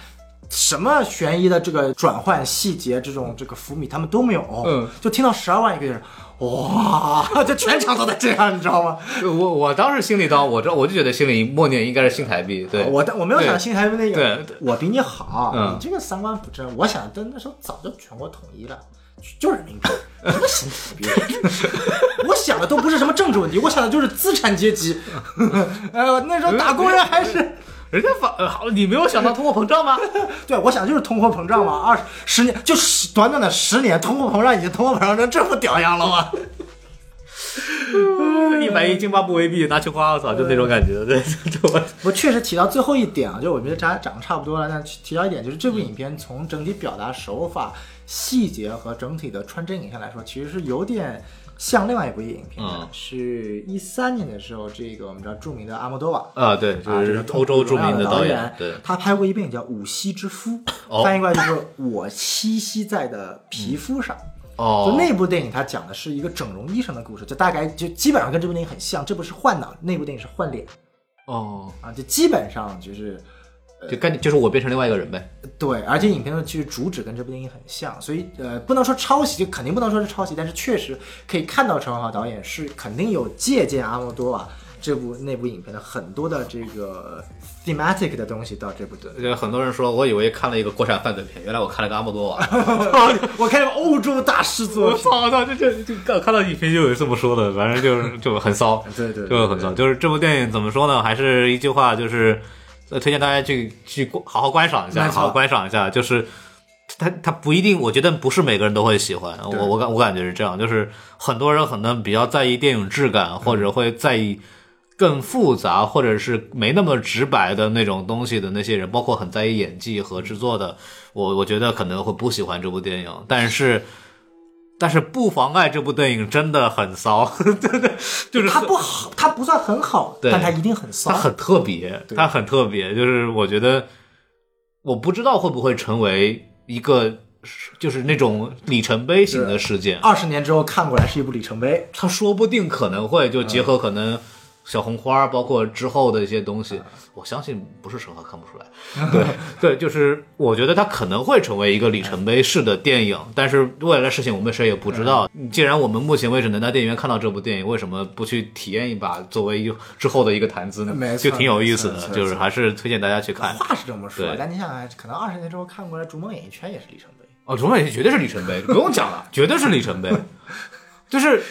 什么悬疑的这个转换细节，这种这个伏笔他们都没有，嗯，就听到十二万一个月，哇，这全场都在这样，你知道吗？我我当时心里当我知道，我就觉得心里默念应该是新台币，对，我我没有想新台币那个，对对我比你好，嗯你这个三观不正，我想但那时候早就全国统一了。就是人民币，什么新台币？我想的都不是什么政治问题，我想的就是资产阶级。哎 呦，那时候打工人还是人家反呃好，你没有想到通货膨胀吗？对，我想就是通货膨胀嘛，二十十年就是短短的十年，通货膨胀已经通货膨胀成这副屌样了吗？一百亿津巴布韦币拿去花，我操，就那种感觉，对，就我我确实提到最后一点啊，就我觉得大家讲的差不多了，但提到一点就是这部影片从整体表达手法、细节和整体的穿针引线来说，其实是有点像另外一部影片是一三年的时候，这个我们知道著名的阿莫多瓦。啊，对，就是个欧洲著名的导演，对，他拍过一部影叫《五息之夫》，哦翻译过来就是“我栖息在的皮肤上”。哦就，那部电影，它讲的是一个整容医生的故事，就大概就基本上跟这部电影很像。这部是换脑，那部电影是换脸哦，啊，就基本上就是就概念就是我变成另外一个人呗，对，而且影片的其实主旨跟这部电影很像，所以呃，不能说抄袭，就肯定不能说是抄袭，但是确实可以看到陈文豪导演是肯定有借鉴阿莫多瓦这部那部影片的很多的这个 thematic 的东西到这部的。就很多人说，我以为看了一个国产犯罪片，原来我看了个阿莫多瓦。我看欧洲大师作我品，操！操，这这就看看到影评就有这么说的，反正就是就很骚，对对对就很骚。就是这部电影怎么说呢？还是一句话，就是呃，推荐大家去去好好观赏一下，好好观赏一下。就是它它不一定，我觉得不是每个人都会喜欢。我我感我感觉是这样，就是很多人可能比较在意电影质感，或者会在意。更复杂或者是没那么直白的那种东西的那些人，包括很在意演技和制作的，我我觉得可能会不喜欢这部电影，但是但是不妨碍这部电影真的很骚，对对，就是它不好，它不算很好，但它一定很骚。它。很特别，它很特别，就是我觉得我不知道会不会成为一个就是那种里程碑型的事件，二十年之后看过来是一部里程碑，它说不定可能会就结合可能小红花，包括之后的一些东西，我相信不是神话看不出来。对 对，就是我觉得它可能会成为一个里程碑式的电影，但是未来的事情我们谁也不知道。既然我们目前为止能在电影院看到这部电影，为什么不去体验一把，作为一之后的一个谈资呢没？就挺有意思的，就是还是推荐大家去看。话是这么说，但你想想，可能二十年之后看过来，《逐梦演艺圈》也是里程碑。哦，《逐梦演艺绝对是里程碑，不用讲了，绝对是里程碑。就是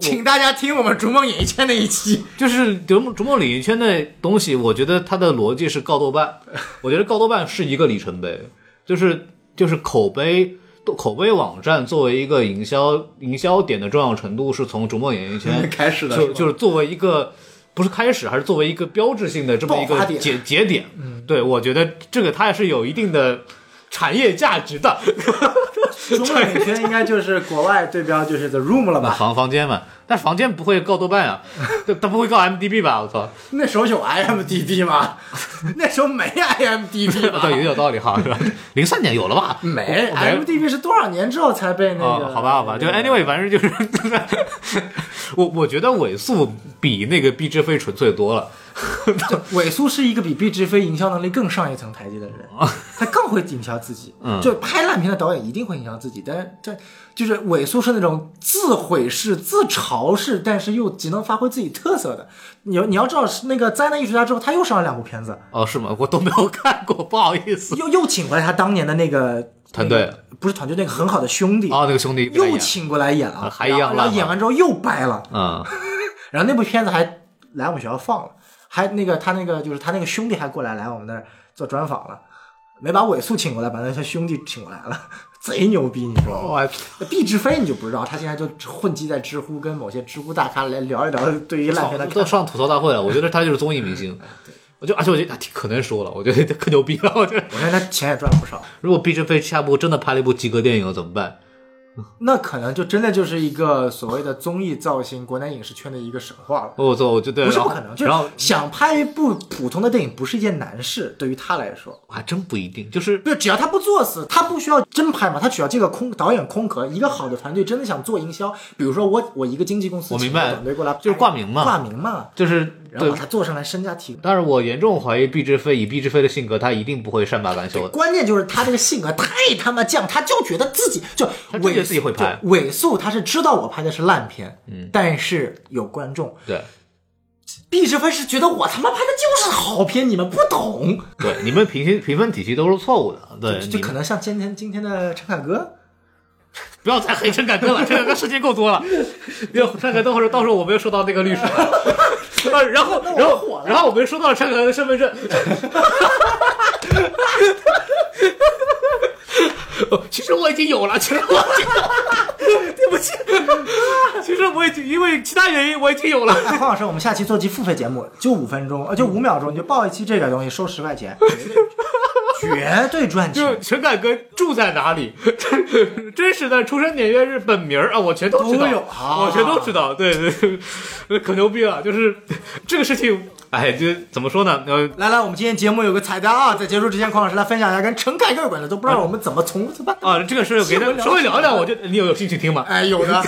请大家听我们《逐梦演艺圈》那一期。就是逐梦逐梦演艺圈的东西，我觉得它的逻辑是告豆瓣，我觉得告豆瓣是一个里程碑，就是就是口碑。口碑网站作为一个营销营销点的重要程度，是从逐梦演艺圈 开始的就是就是作为一个不是开始，还是作为一个标志性的这么一个节节点。对，我觉得这个它也是有一定的产业价值的。《逐梦演艺圈》应该就是国外对标就是 The Room 了吧？房房间嘛，但是房间不会告豆瓣啊，他他不会告 MDB 吧？我操！那时候有 IMDB 吗？那时候没 IMDB 吧？对，有道理哈，是吧？零三年有了吧？没没，IMDB 是多少年之后才被那个？哦，好吧，好吧，就 anyway，反正就是，我我觉得尾速比那个毕志飞纯粹多了。尾苏是一个比毕志飞营销能力更上一层台阶的人，他更会营销自己。嗯。就拍烂片的导演一定会营销自己，但是这就是尾苏是那种自毁式、自嘲式，但是又极能发挥自己特色的。你要你要知道，是那个灾难艺术家之后，他又上了两部片子，哦，是吗？我都没有看过，不好意思。又又请回来他当年的那个团队。那个不是团队那个很好的兄弟，哦，那个兄弟又请过来演了，还一样然后演完之后又掰了，嗯，然后那部片子还来我们学校放了，还那个他那个就是他那个兄弟还过来来我们那儿做专访了，没把尾素请过来，把那些兄弟请过来了，贼牛逼，你知道吗？毕志飞你就不知道，他现在就混迹在知乎，跟某些知乎大咖来聊一聊对于烂片的看法。都上吐槽大会了，我觉得他就是综艺明星。我就而且我觉得他挺可能说了，我觉得可牛逼了。我觉得我看他钱也赚了不少，如果毕志飞下部真的拍了一部及格电影怎么办？那可能就真的就是一个所谓的综艺造型国内影视圈的一个神话了。我操，我觉得不是不可能，就然后是想拍一部普通的电影不是一件难事，对于他来说，还真不一定，就是对只要他不作死，他不需要真拍嘛，他只要这个空导演空壳，一个好的团队真的想做营销，比如说我我一个经纪公司，我明白团队过来就是挂名嘛挂名嘛，就是对然后把。他做上来，身价提高。但是我严重怀疑毕志飞以毕志飞的性格，他一定不会善罢甘休的。关键就是他这个性格太他妈犟，他就觉得自己就伪他觉得自己会拍就伪素，他是知道我拍的是烂片，嗯，但是有观众。对毕志飞是觉得我他妈拍的就是好片，你们不懂，对，你们评评分体系都是错误的。对，就可能像今天今天的陈凯歌，不要再黑陈凯歌了，陈凯歌事情够多了。要陈凯歌，或者到时候我没有收到那个律师，呃然后然后然后我们又收到了陈凯歌的身份证。哦其实我已经有了，其实我已经有了，对不起，其实我已经因为其他原因我已经有了。哎，黄老师，我们下期做期付费节目，就五分钟，呃，就五秒钟，你就报一期这个东西，收十块钱，绝对赚就钱。陈凯歌住在哪里，真实的出生年月日、本名儿啊，我全都知道，都有啊我全都知道。对 对对，可牛逼了！就是这个事情，哎，就怎么说呢？呃，来来，我们今天节目有个彩蛋啊，在结束之前，孔老师来分享一下跟陈凯歌有关的，都不知道我们怎么从怎么啊，这个事给他稍微聊聊，我就你有有兴趣听吗？哎，有的，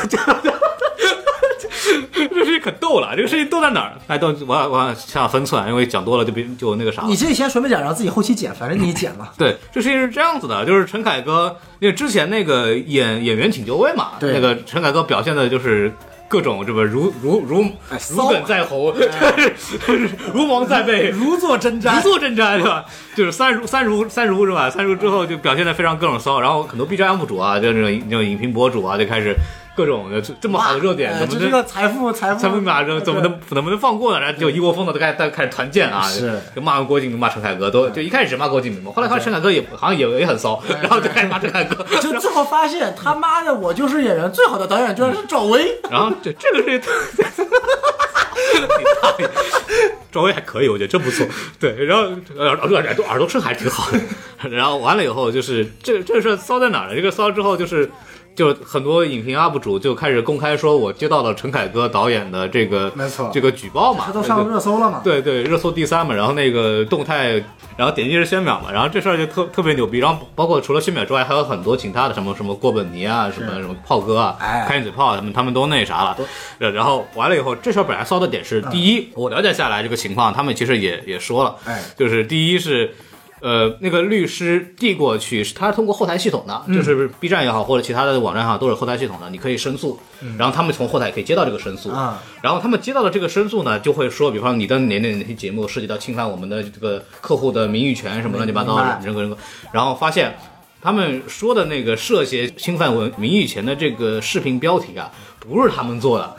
这事情可逗了，这个事情逗在哪儿？哎，逗我我想想分寸，因为讲多了就别就那个啥你。这先随便讲，然后自己后期剪，反正你剪嘛。对，这事情是这样子的，就是陈凯歌，因为之前那个演演员请就位嘛，对那个陈凯歌表现的就是各种这个如如如哎如鲠在喉，如芒在背，如坐针毡如坐针毡，是吧？就是三如三如三如是吧？三如之后就表现的非常各种骚，然后很多 B 站 UP 主啊，就那种那种影评博主啊，就开始各种的这这么好的热点，哎怎么能这这个财富财富财富密码怎么怎么能怎么能放过呢？然后就一窝蜂的都开始都开始团建啊，是就骂郭敬明、骂陈凯歌，都就一开始骂郭敬明嘛，后来发现陈凯歌也好像也也很骚，然后就开始骂陈凯歌，就最后发现他妈的，我就是演员最好的导演居然是赵薇。然后这这个是，赵薇还可以，我觉得真不错。对，然后呃耳朵耳朵耳朵声还挺好的。然后完了以后，就是这这个事儿骚在哪儿呢？这个骚之后就是。就很多影评 UP 主就开始公开说，我接到了陈凯歌导演的这个没错。这个举报嘛，他都上热搜了嘛？对对，热搜第三嘛，然后那个动态，然后点击是宣秒嘛，然后这事儿就特特别牛逼，然后包括除了宣秒之外，还有很多其他的什么什么郭本尼啊，什么什么炮哥啊，哎。开心嘴炮他们他们都那啥了，然然后完了以后，这事儿本来骚的点是，第一，我了解下来这个情况，他们其实也也说了，哎。就是第一是。呃，那个律师递过去，是他是通过后台系统的，就是 B 站也好，或者其他的网站上，都是后台系统的，你可以申诉，然后他们从后台可以接到这个申诉，啊。然后他们接到的这个申诉呢，就会说，比方你的哪哪哪些节目涉及到侵犯我们的这个客户的名誉权什么乱七八糟的人格人格，然后发现他们说的那个涉嫌侵犯文名誉权的这个视频标题啊，不是他们做的，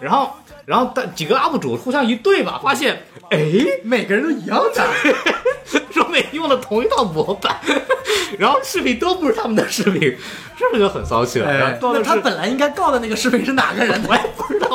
然后然后但几个 UP 主互相一对吧，发现哎，每个人都一样的。用了同一套模板，然后视频都不是他们的视频，是不是就很骚气了？那他本来应该告的那个视频是哪个人的？我也不知道，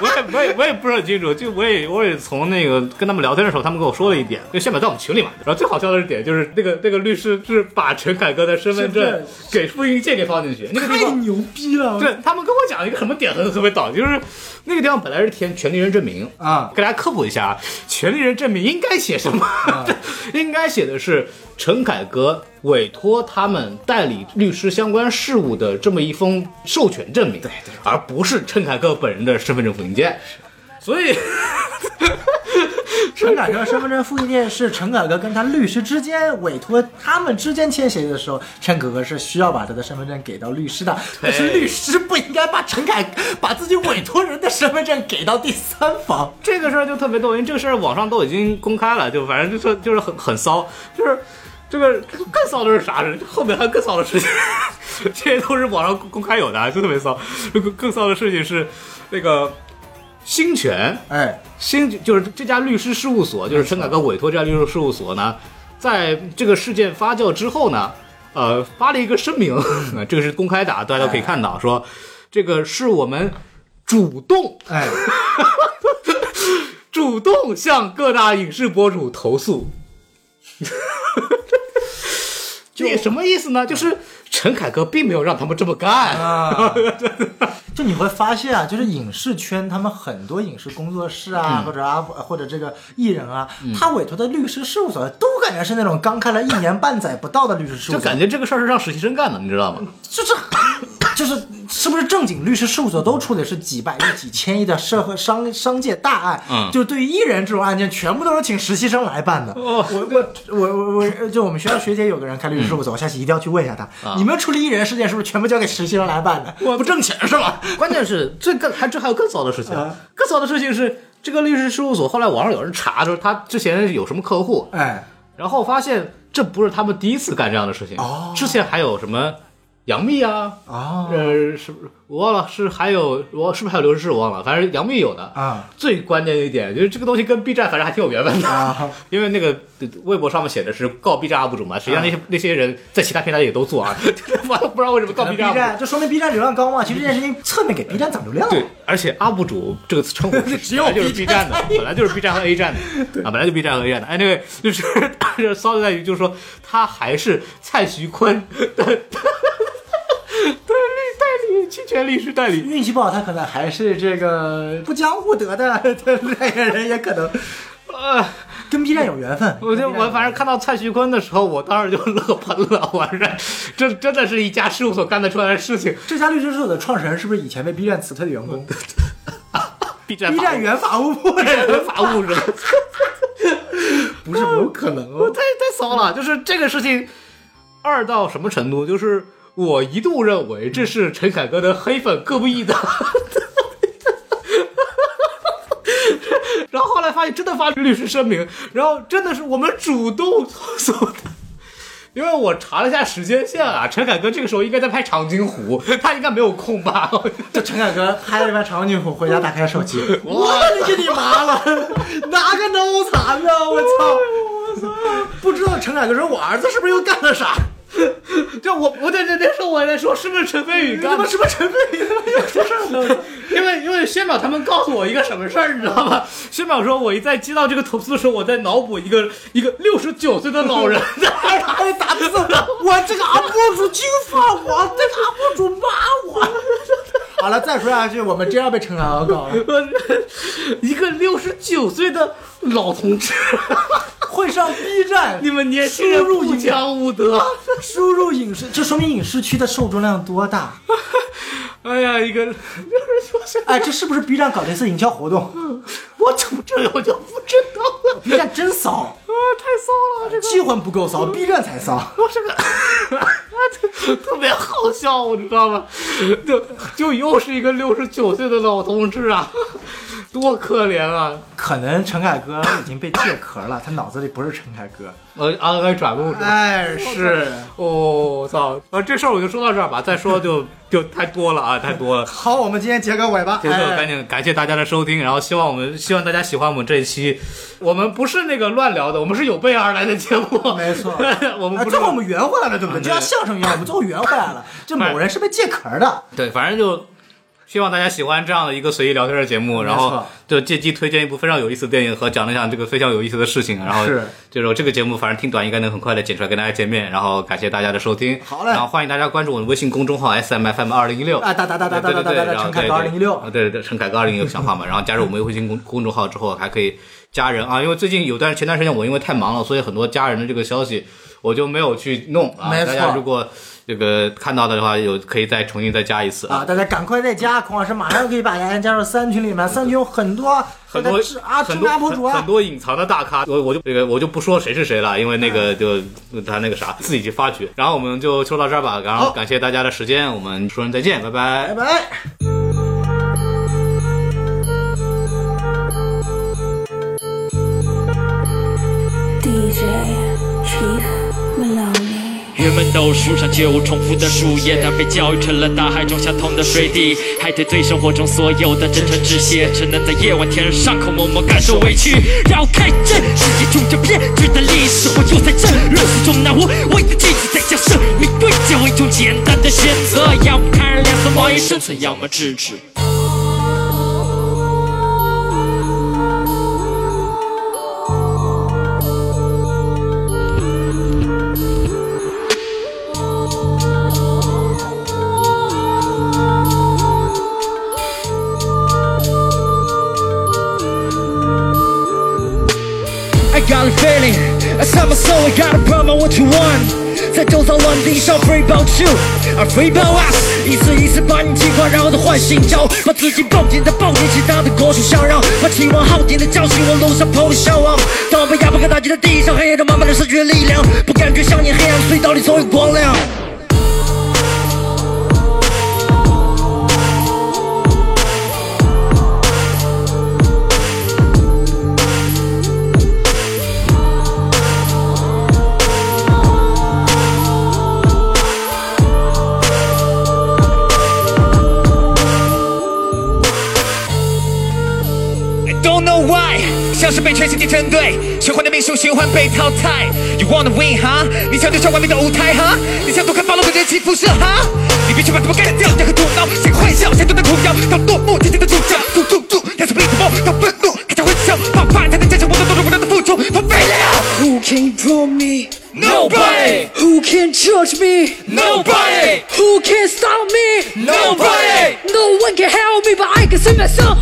我也我也我也不是很清楚，就我也我也从那个跟他们聊天的时候，他们跟我说了一点，就现在在我们群里嘛。然后最好笑的是点就是那个那个律师是把陈凯歌的身份证给复印件给放进去，那个。太牛逼了！对他们跟我讲一个什么点很特别倒，就是那个地方本来是填权利人证明啊给大家科普一下啊，权利人证明应该写什么？应该写的是陈凯歌委托他们代理律师相关事务的这么一封授权证明，对对，而不是陈凯歌本人的身份证复印件。所以，陈凯歌身份证复印件是陈凯歌跟他律师之间委托他们之间签协议的时候，陈凯歌是需要把他的身份证给到律师的，但是律师不应该把陈凯把自己委托人的身份证给到第三方。这个事儿就特别逗，因为这个事儿网上都已经公开了，就反正就是就是很很骚，就是这个更骚的是啥呢？后面还有更骚的事情，这些都是网上公开有的，就特别骚。更更骚的事情是那个新权哎，新就是这家律师事务所，就是陈凯歌委托这家律师事务所呢，在这个事件发酵之后呢，呃，发了一个声明，这个是公开的，啊，大家都可以看到，说这个是我们主动哎，主动向各大影视博主投诉。这个什么意思呢？就是陈凯歌并没有让他们这么干。啊，就你会发现啊，就是影视圈他们很多影视工作室啊，或者啊，或者这个艺人啊，他委托的律师事务所都感觉是那种刚开了一年半载不到的律师事务所，就感觉这个事儿是让实习生干的，你知道吗？就是就是是不是正经律师事务所都处理是几百亿、几千亿的社会商商界大案？嗯就对于艺人这种案件，全部都是请实习生来办的。哦我我我我我，就我们学校学姐有个人开律师事务所，我下期一定要去问一下他，啊你们处理艺人事件是不是全部交给实习生来办的？我不挣钱是吧？关键是这个还这还有更糟的事情啊，更糟的事情是这个律师事务所后来网上有人查，就是他之前有什么客户，哎，然后发现这不是他们第一次干这样的事情，哦之前还有什么杨幂啊，啊呃，是不是我忘了是还有我是不是还有刘诗诗我忘了，反正杨幂有的啊。最关键的一点就是这个东西跟 B 站反正还挺有缘分的，啊 因为那个呃微博上面写的是告 B 站 UP 主嘛，实际上那些、那些人在其他平台也都做啊，完了不知道为什么告 B 站。B 站，就说明 B 站流量高嘛？其实这件事情侧面给 B 站涨流量。对，而且 UP 主这个称呼是 只有本来就是 B B 站的，本来就是 B 站和 A 站的 啊，本来就 B 站和 A 站的。哎，那个就是这骚的在于，就是说他还是蔡徐坤的侵权律师代理。运气不好，他可能还是这个不讲武德的的代言人，也可能呃，跟 B 站有缘分。我就我反正看到蔡徐坤的时候，我当时就乐喷了。我说，这真的是一家事务所干得出来的事情。这家律师事务所的创始人是不是以前被 B 站辞退的员工 B 站？B 站原法务部的人法务人。不是没有可能哦。我太太骚了，就是这个事情二到什么程度？就是我一度认为这是陈凯歌的黑粉各不一的，然后后来发现真的发律师声明，然后真的是我们主动投诉的。因为我查了一下时间线啊，陈凯歌这个时候应该在拍《长津湖》，他应该没有空吧？就陈凯歌拍了一拍长津湖，回家打开手机，我的个你妈了，哪个脑残呢？我操！我操！不知道陈凯歌说，我儿子是不是又干了啥？这我我在那那时候我还在说是不是陈飞宇干的？是不是陈飞宇又出事儿了？因为因为轩淼他们告诉我一个什么事儿，你知道吗？轩淼说，我一在接到这个投诉的时候，我在脑补一个一个六十九岁的老人在打字，我这个 UP 主金发我，这个 UP 主骂我。好了，再说下去，我们真要被陈凯歌搞了。一个六十九岁的老同志，会上 B 站，你们年轻人不讲武德。输入影视，这说明影视区的受众量多大？哎呀，一个六十九岁，哎，这是不是 B 站搞的一次营销活动我怎么这个我就不知道了。？B 站真骚，啊，太骚了，这个机魂不够骚，B 站才骚。我这个特别好笑，你知道吗？就就又是一个六十九岁的老同志啊，多可怜啊！可能陈凯歌已经被借壳了，他脑子里不是陈凯歌。呃，安安转录着。哎，是。哦，我操！呃，这事儿我就说到这儿吧，再说就 就太多了啊，太多了。好，我们今天结个尾吧。接着哎赶紧感谢大家的收听，然后希望我们希望大家喜欢我们这一期，我们不是那个乱聊的，我们是有备而来的节目，没错 我们最后我们圆回来了，对不对？啊就像相声一样，我们最后圆回来了。就某人是被借壳的，对，反正就希望大家喜欢这样的一个随意聊天的节目，然后就借机推荐一部非常有意思的电影和讲了讲这个非常有意思的事情，然后是。这个节目反正挺短，应该能很快的剪出来跟大家见面，然后感谢大家的收听，好嘞。然后欢迎大家关注我的微信公众号 S M F M 二零一六。啊哒哒哒哒哒哒哒陈凯歌二零一六啊对对对，陈凯歌二零一六想法嘛，然后加入我们微信公公众号之后还可以加人啊，因为最近有段前段时间我因为太忙了，所以很多加人的这个消息我就没有去弄啊，大家如果这个看到的话，有可以再重新再加一次啊！大家赶快再加，孔老师马上可以把大家加入三群里面，三群有很多很多是啊，很多博主啊，很很多隐藏的大咖，我我就这个我就不说谁是谁了，因为那个就他那个啥自己去发掘。然后我们就说到这儿吧，然后感谢大家的时间，我们说声再见，拜拜拜。拜。DJ Chief Maloney. 人们都树上却无重复的树叶，但被教育成了大海中相同的水滴。还对对生活中所有的真诚致谢，只能在夜晚舔着伤口，默默感受委屈。绕开这世界中这偏执的历史，我就在这热血中拿我我的记忆，在将生命对交一种简单的选择，要么看着两色贸易生存，要么制止。I got a feeling. I said my soul, I got a problem, what you want? 在周遭乱地上 free about you，而 free about us，一次一次把你击垮，然后再唤醒骄傲，把自己抱紧，再抱紧其他的国手相让，把期望耗尽的叫醒我，路上跑的向往。当我被压迫和打击在地上，黑夜中慢慢的失去了力量，不感觉像你黑暗隧道里总有光亮。像是被全世界针对，循环的命数循环被淘汰。You wanna win 哈？你想对上完美的舞台哈？你想躲开暴露的人气辐射哈？你必须把他们干掉，任何阻挠，先幻想，先断的苦药，到落幕，渐渐的主角，突突突，要是逼什么，到愤怒，开场混淆，怕怕才能战胜我的懦弱，不断的付出，和废料。Who can control me? Nobody. Who can judge me? Nobody. Who can stop me? Nobody. No one can help me, but I can save myself.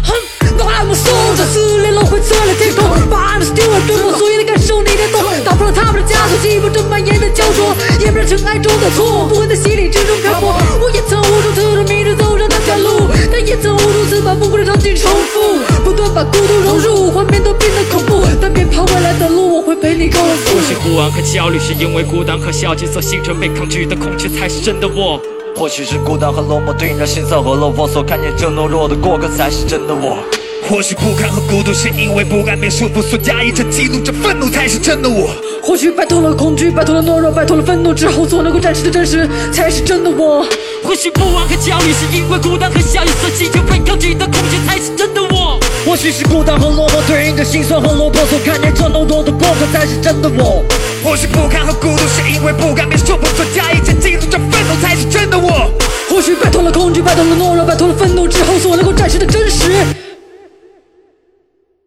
No, I'm a soldier，撕裂轮回，测了天空，把 I'm still 对我所有的感受你的懂，打破了他们的枷锁，记不着蔓延的焦灼，掩不了尘埃中的错，不会在洗礼之中漂泊。我也曾无数次的迷着走上那条路，但也曾无数次把不过的场景重复，不断把孤独融入，画面都变得恐怖，但别怕未来的路，我会陪你共赴。或许不安和焦虑是因为孤单和消极所形成被抗拒的恐惧，才是真的我。或许是孤单和落寞对应着心酸和落魄，所看见这懦弱的过客才是真的我。或许不堪和孤独是因为不甘被束缚所压抑着、记录着愤怒，才是真的我。或许摆脱了恐惧，摆脱了懦弱，摆脱了愤怒之后，所能够展示的真实，才是真的我。或许不安和焦虑是因为孤单和消极所形成被抗拒的恐惧，才是真的我。或许是孤单和落寞对应着心酸和落魄，所看见这懦弱的过客才是真的我。或许不堪和孤独是因为不甘被束缚所压抑着、记录着愤怒，才是真的我。或许摆脱了恐惧，摆脱了懦弱，摆脱了愤怒之后，所能够展示的真实，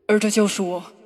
而这就是我。